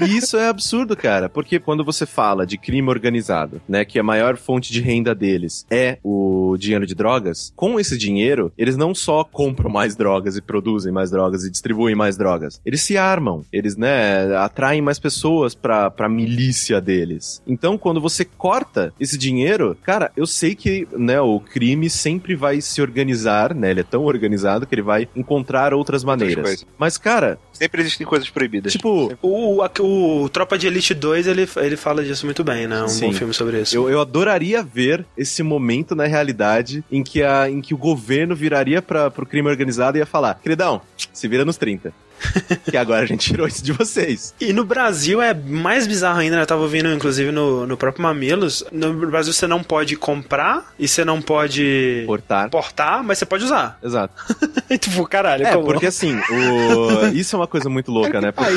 E isso é absurdo, cara, porque quando você fala de crime organizado, né, que a maior fonte de renda deles é o dinheiro de drogas, com esse dinheiro, eles não só compram mais drogas e produzem mais drogas e distribuem mais drogas, eles se armam, eles, né, atraem mais pessoas pra, pra milícia deles. Então, quando você corta esse dinheiro, cara, eu sei que, né, o crime sempre vai se organizar, né, ele é tão organizado que ele vai encontrar outras maneiras. Mas, cara, Sempre existem coisas proibidas. tipo, o, a- o Tropa de Elite 2, ele, ele fala disso muito bem, né? Um Sim. bom filme sobre isso. Eu, eu adoraria ver esse momento na realidade em que, a, em que o governo viraria para pro crime organizado e ia falar: queridão, se vira nos 30. que agora a gente tirou isso de vocês. E no Brasil é mais bizarro ainda, né? Eu tava ouvindo, inclusive, no, no próprio Mamilos. No Brasil você não pode comprar e você não pode Portar. portar, mas você pode usar. Exato. E tipo, caralho, É, como? porque assim, o... isso é uma coisa muito louca, né? Porque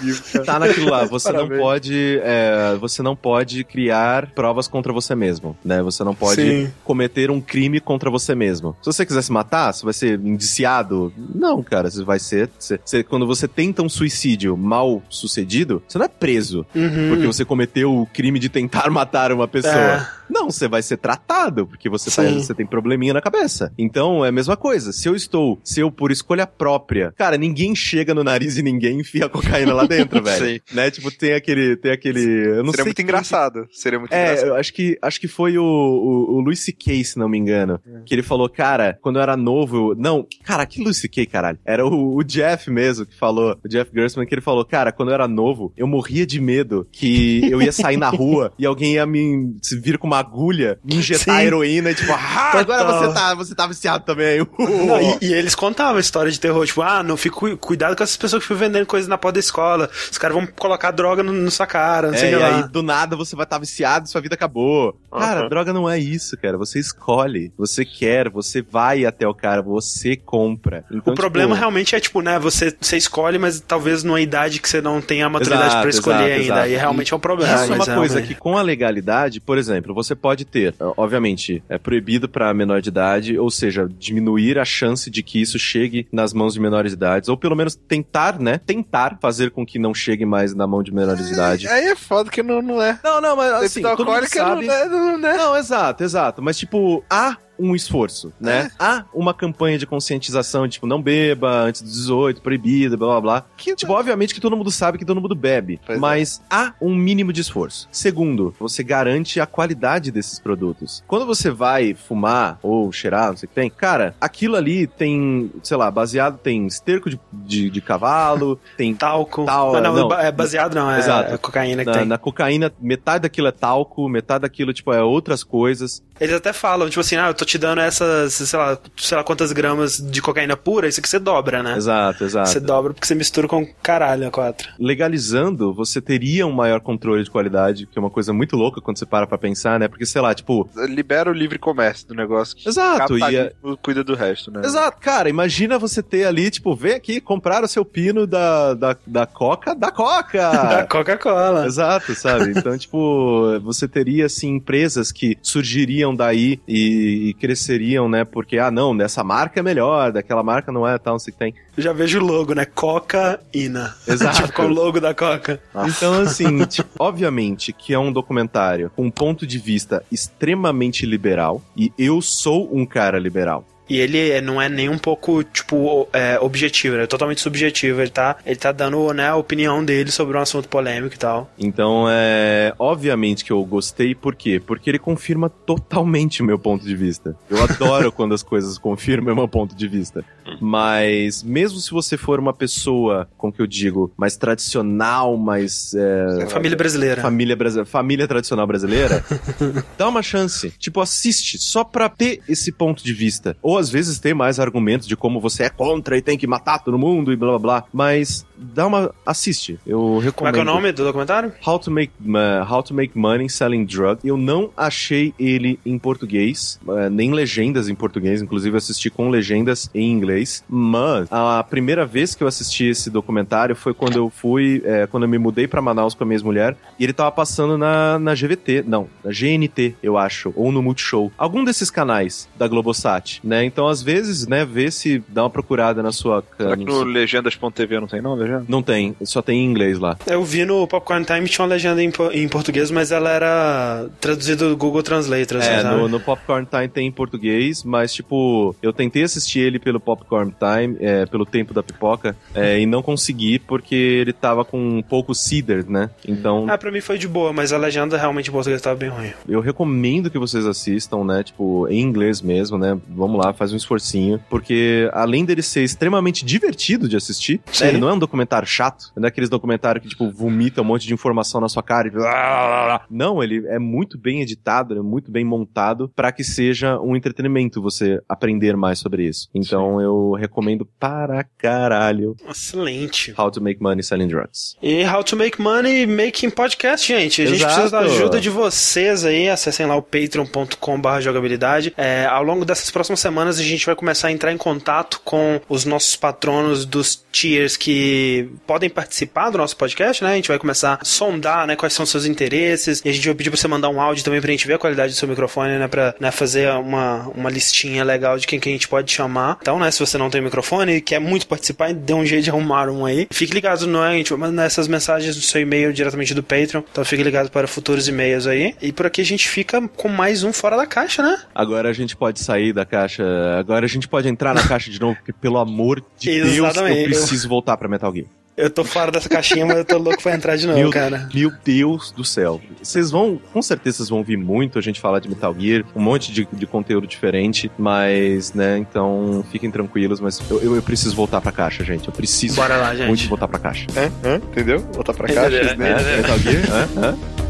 vivo, tá naquilo lá, você não pode. é, você não pode criar provas contra você mesmo, né? Você não pode Sim. cometer um crime contra você mesmo. Se você quiser se matar, você vai ser indiciado? Não, cara, você vai ser. Você, você- quando você tenta um suicídio mal sucedido, você não é preso Uhum. porque você cometeu o crime de tentar matar uma pessoa. É. Não, você vai ser tratado, porque você, tá- você tem probleminha na cabeça. Então é a mesma coisa. Se eu estou, se eu por escolha própria, cara, ninguém chega no nariz e ninguém enfia cocaína lá dentro, velho. Sim. Né? Tipo, tem aquele, tem aquele, eu não Seria sei muito engraçado. Seria muito É, engraçado. eu acho que, acho que foi o, o, o Louis C.K., se não me engano. É. Que ele falou, cara, quando eu era novo. eu- Não, cara, que Louis C.K., caralho? Era o, o Jeff mesmo que falou, o Jeff Gerstmann, que ele falou, cara, quando eu era novo, eu morria de medo que eu ia sair na rua e alguém ia me vir com uma agulha, me injetar Sim. heroína e tipo, ah, agora você tá, você tá viciado também. Não, e, e eles contavam história de terror, tipo, ah, não fico cuidado com essas pessoas que ficam vendendo coisas na porta da escola. Os caras vão colocar droga no, no sua cara, não sei É, o e que aí lá. do nada você vai estar viciado e sua vida acabou. Cara, Aham. droga não é isso, cara. Você escolhe, você quer, você vai até o cara, você compra. Então, O problema tipo, realmente é, tipo, né, você, você escolhe, mas talvez numa idade que você não tenha a maturidade Exato, pra escolher exato, ainda. exato. Aí realmente é um problema. Isso é uma mas coisa que, com a legalidade, por exemplo, você pode ter, obviamente, é proibido para menor de idade, ou seja, diminuir a chance de que isso chegue nas mãos de menores de idade, ou pelo menos tentar, né? Tentar fazer com que não chegue mais na mão de menores de idade. Aí é foda que não, não é. Não, não, mas assim, todo mundo alcoólica não, sabe... é, não, não é. Não, exato, exato. Mas, tipo, há um esforço, né? Há uma campanha de conscientização, tipo, não beba antes dos 18, proibido, blá blá blá. Que Tipo, obviamente que todo mundo sabe que todo mundo bebe, Pois é. mas há um mínimo de esforço. Segundo, você garante a qualidade desses produtos. Quando você vai fumar ou cheirar, não sei o que tem, cara, aquilo ali tem, sei lá, baseado, tem esterco de, de, de cavalo, tem Talco. Tal, Ah, não, não. é baseado não, é, Exato. é cocaína que na, tem. na cocaína, metade daquilo é talco, metade daquilo, tipo, é outras coisas. Eles até falam, tipo assim, ah, eu tô te dando essas, sei lá, sei lá quantas gramas de cocaína pura, isso aqui você dobra, né? Exato, exato. Você dobra porque você mistura com caralho a quatro. legalizando, você teria um maior controle de qualidade, que é uma coisa muito louca quando você para pra pensar, né? Porque, sei lá, tipo. Libera o livre comércio do negócio. que Exato, e é- capitalismo cuida do resto, né? Exato, cara, imagina você ter ali, tipo, vem aqui comprar o seu pino da, da, da Coca, da Da Coca! Coca-Cola. Exato, sabe? Então, tipo, você teria, assim, empresas que surgiriam daí e, e cresceriam, né? Porque, ah, não, dessa marca é melhor, daquela marca não é tal, não sei o que tem. Eu já vejo o logo, né? Cocaína. Exato. tipo, com o logo da Coca. Então, assim, tipo, obviamente que é um documentário com um ponto de vista extremamente liberal, e eu sou um cara liberal. E ele é- não é nem um pouco, tipo, é, objetivo, ele é totalmente subjetivo. Ele tá, ele tá dando, né, a opinião dele sobre um assunto polêmico e tal. Então, é. Obviamente que eu gostei, por quê? Porque ele confirma totalmente o meu ponto de vista. Eu adoro quando as coisas confirmam o meu ponto de vista. Mas, mesmo se você for uma pessoa, como que eu digo, mais tradicional, mais. é, Família brasileira. família, família tradicional brasileira, dá uma chance. Tipo, assiste só pra ter esse ponto de vista. Ou às vezes ter mais argumentos de como você é contra e tem que matar todo mundo e blá blá blá. Mas dá uma. Assiste. Eu Como é recomendo. que é o nome do documentário? How to Make, uh, How to Make Money Selling Drug. Eu não achei ele em português, uh, nem legendas em português, inclusive eu assisti com legendas em inglês. Mas a primeira vez que eu assisti esse documentário foi quando eu fui, eh, quando eu me mudei pra Manaus com a minha ex-mulher, e ele tava passando na, na GVT, não, na GNT, eu acho, ou no Multishow. Algum desses canais da Globosat, né? Então, às vezes, né, vê se dá uma procurada na sua... Será que no no legendas.tv não tem, não, legenda? Não tem, só tem em inglês lá. Eu vi no Popcorn Time tinha uma legenda em, em português, mas ela era traduzida do Google Translator, assim, É, no, no Popcorn Time tem em português, mas, tipo, eu tentei assistir ele pelo Popcorn Time, é, pelo tempo da pipoca, é, e não consegui porque ele tava com um pouco cedar, né? Então, Ah, pra mim foi de boa, mas a legenda realmente em português tava bem ruim. eu recomendo que vocês assistam, né? Tipo, em inglês mesmo, né? Vamos lá, faz um esforcinho. Porque além dele ser extremamente divertido de assistir, Sim. né, ele não é um documentário chato, não é aqueles documentários que, tipo, vomita um monte de informação na sua cara e. blá, blá, blá, blá. Não, ele é muito bem editado, é muito bem montado para que seja um entretenimento você aprender mais sobre isso. Então eu recomendo para caralho Excelente. How to Make Money Selling Drugs. E How to Make Money Making Podcast, gente. A gente Exato. precisa da ajuda de vocês aí. Acessem lá o patreon.com.br jogabilidade. É, ao longo dessas próximas semanas a gente vai começar a entrar em contato com os nossos patronos dos tiers que podem participar do nosso podcast, né? A gente vai começar a sondar, né, quais são os seus interesses. E a gente vai pedir pra você mandar um áudio também pra gente ver a qualidade do seu microfone, né? Pra né, fazer uma, uma listinha legal de quem que a gente pode chamar. Então, né, se você não tem microfone e quer muito participar, dê um jeito de arrumar um aí. Fique ligado, não é? A gente vai mandar essas mensagens no seu e-mail diretamente do Patreon. Então fique ligado para futuros e-mails aí. E por aqui a gente fica com mais um Fora da Caixa, né? Agora a gente pode sair da caixa. Agora a gente pode entrar na caixa de novo, porque pelo amor de Deus, eu preciso voltar pra Metal. Eu tô fora dessa caixinha, mas eu tô louco pra entrar de novo, Meu, cara. meu Deus do céu. Vocês vão, com certeza vocês vão ouvir muito a gente falar de Metal Gear, um monte de, de conteúdo diferente, mas, né, então fiquem tranquilos, mas eu, eu, eu preciso voltar pra caixa, gente. Eu preciso Bora lá, gente. muito voltar pra caixa. Hã? Hã? Entendeu? Voltar pra caixa. Entendeu? isso daí. É, Metal Gear? Hã? Hã?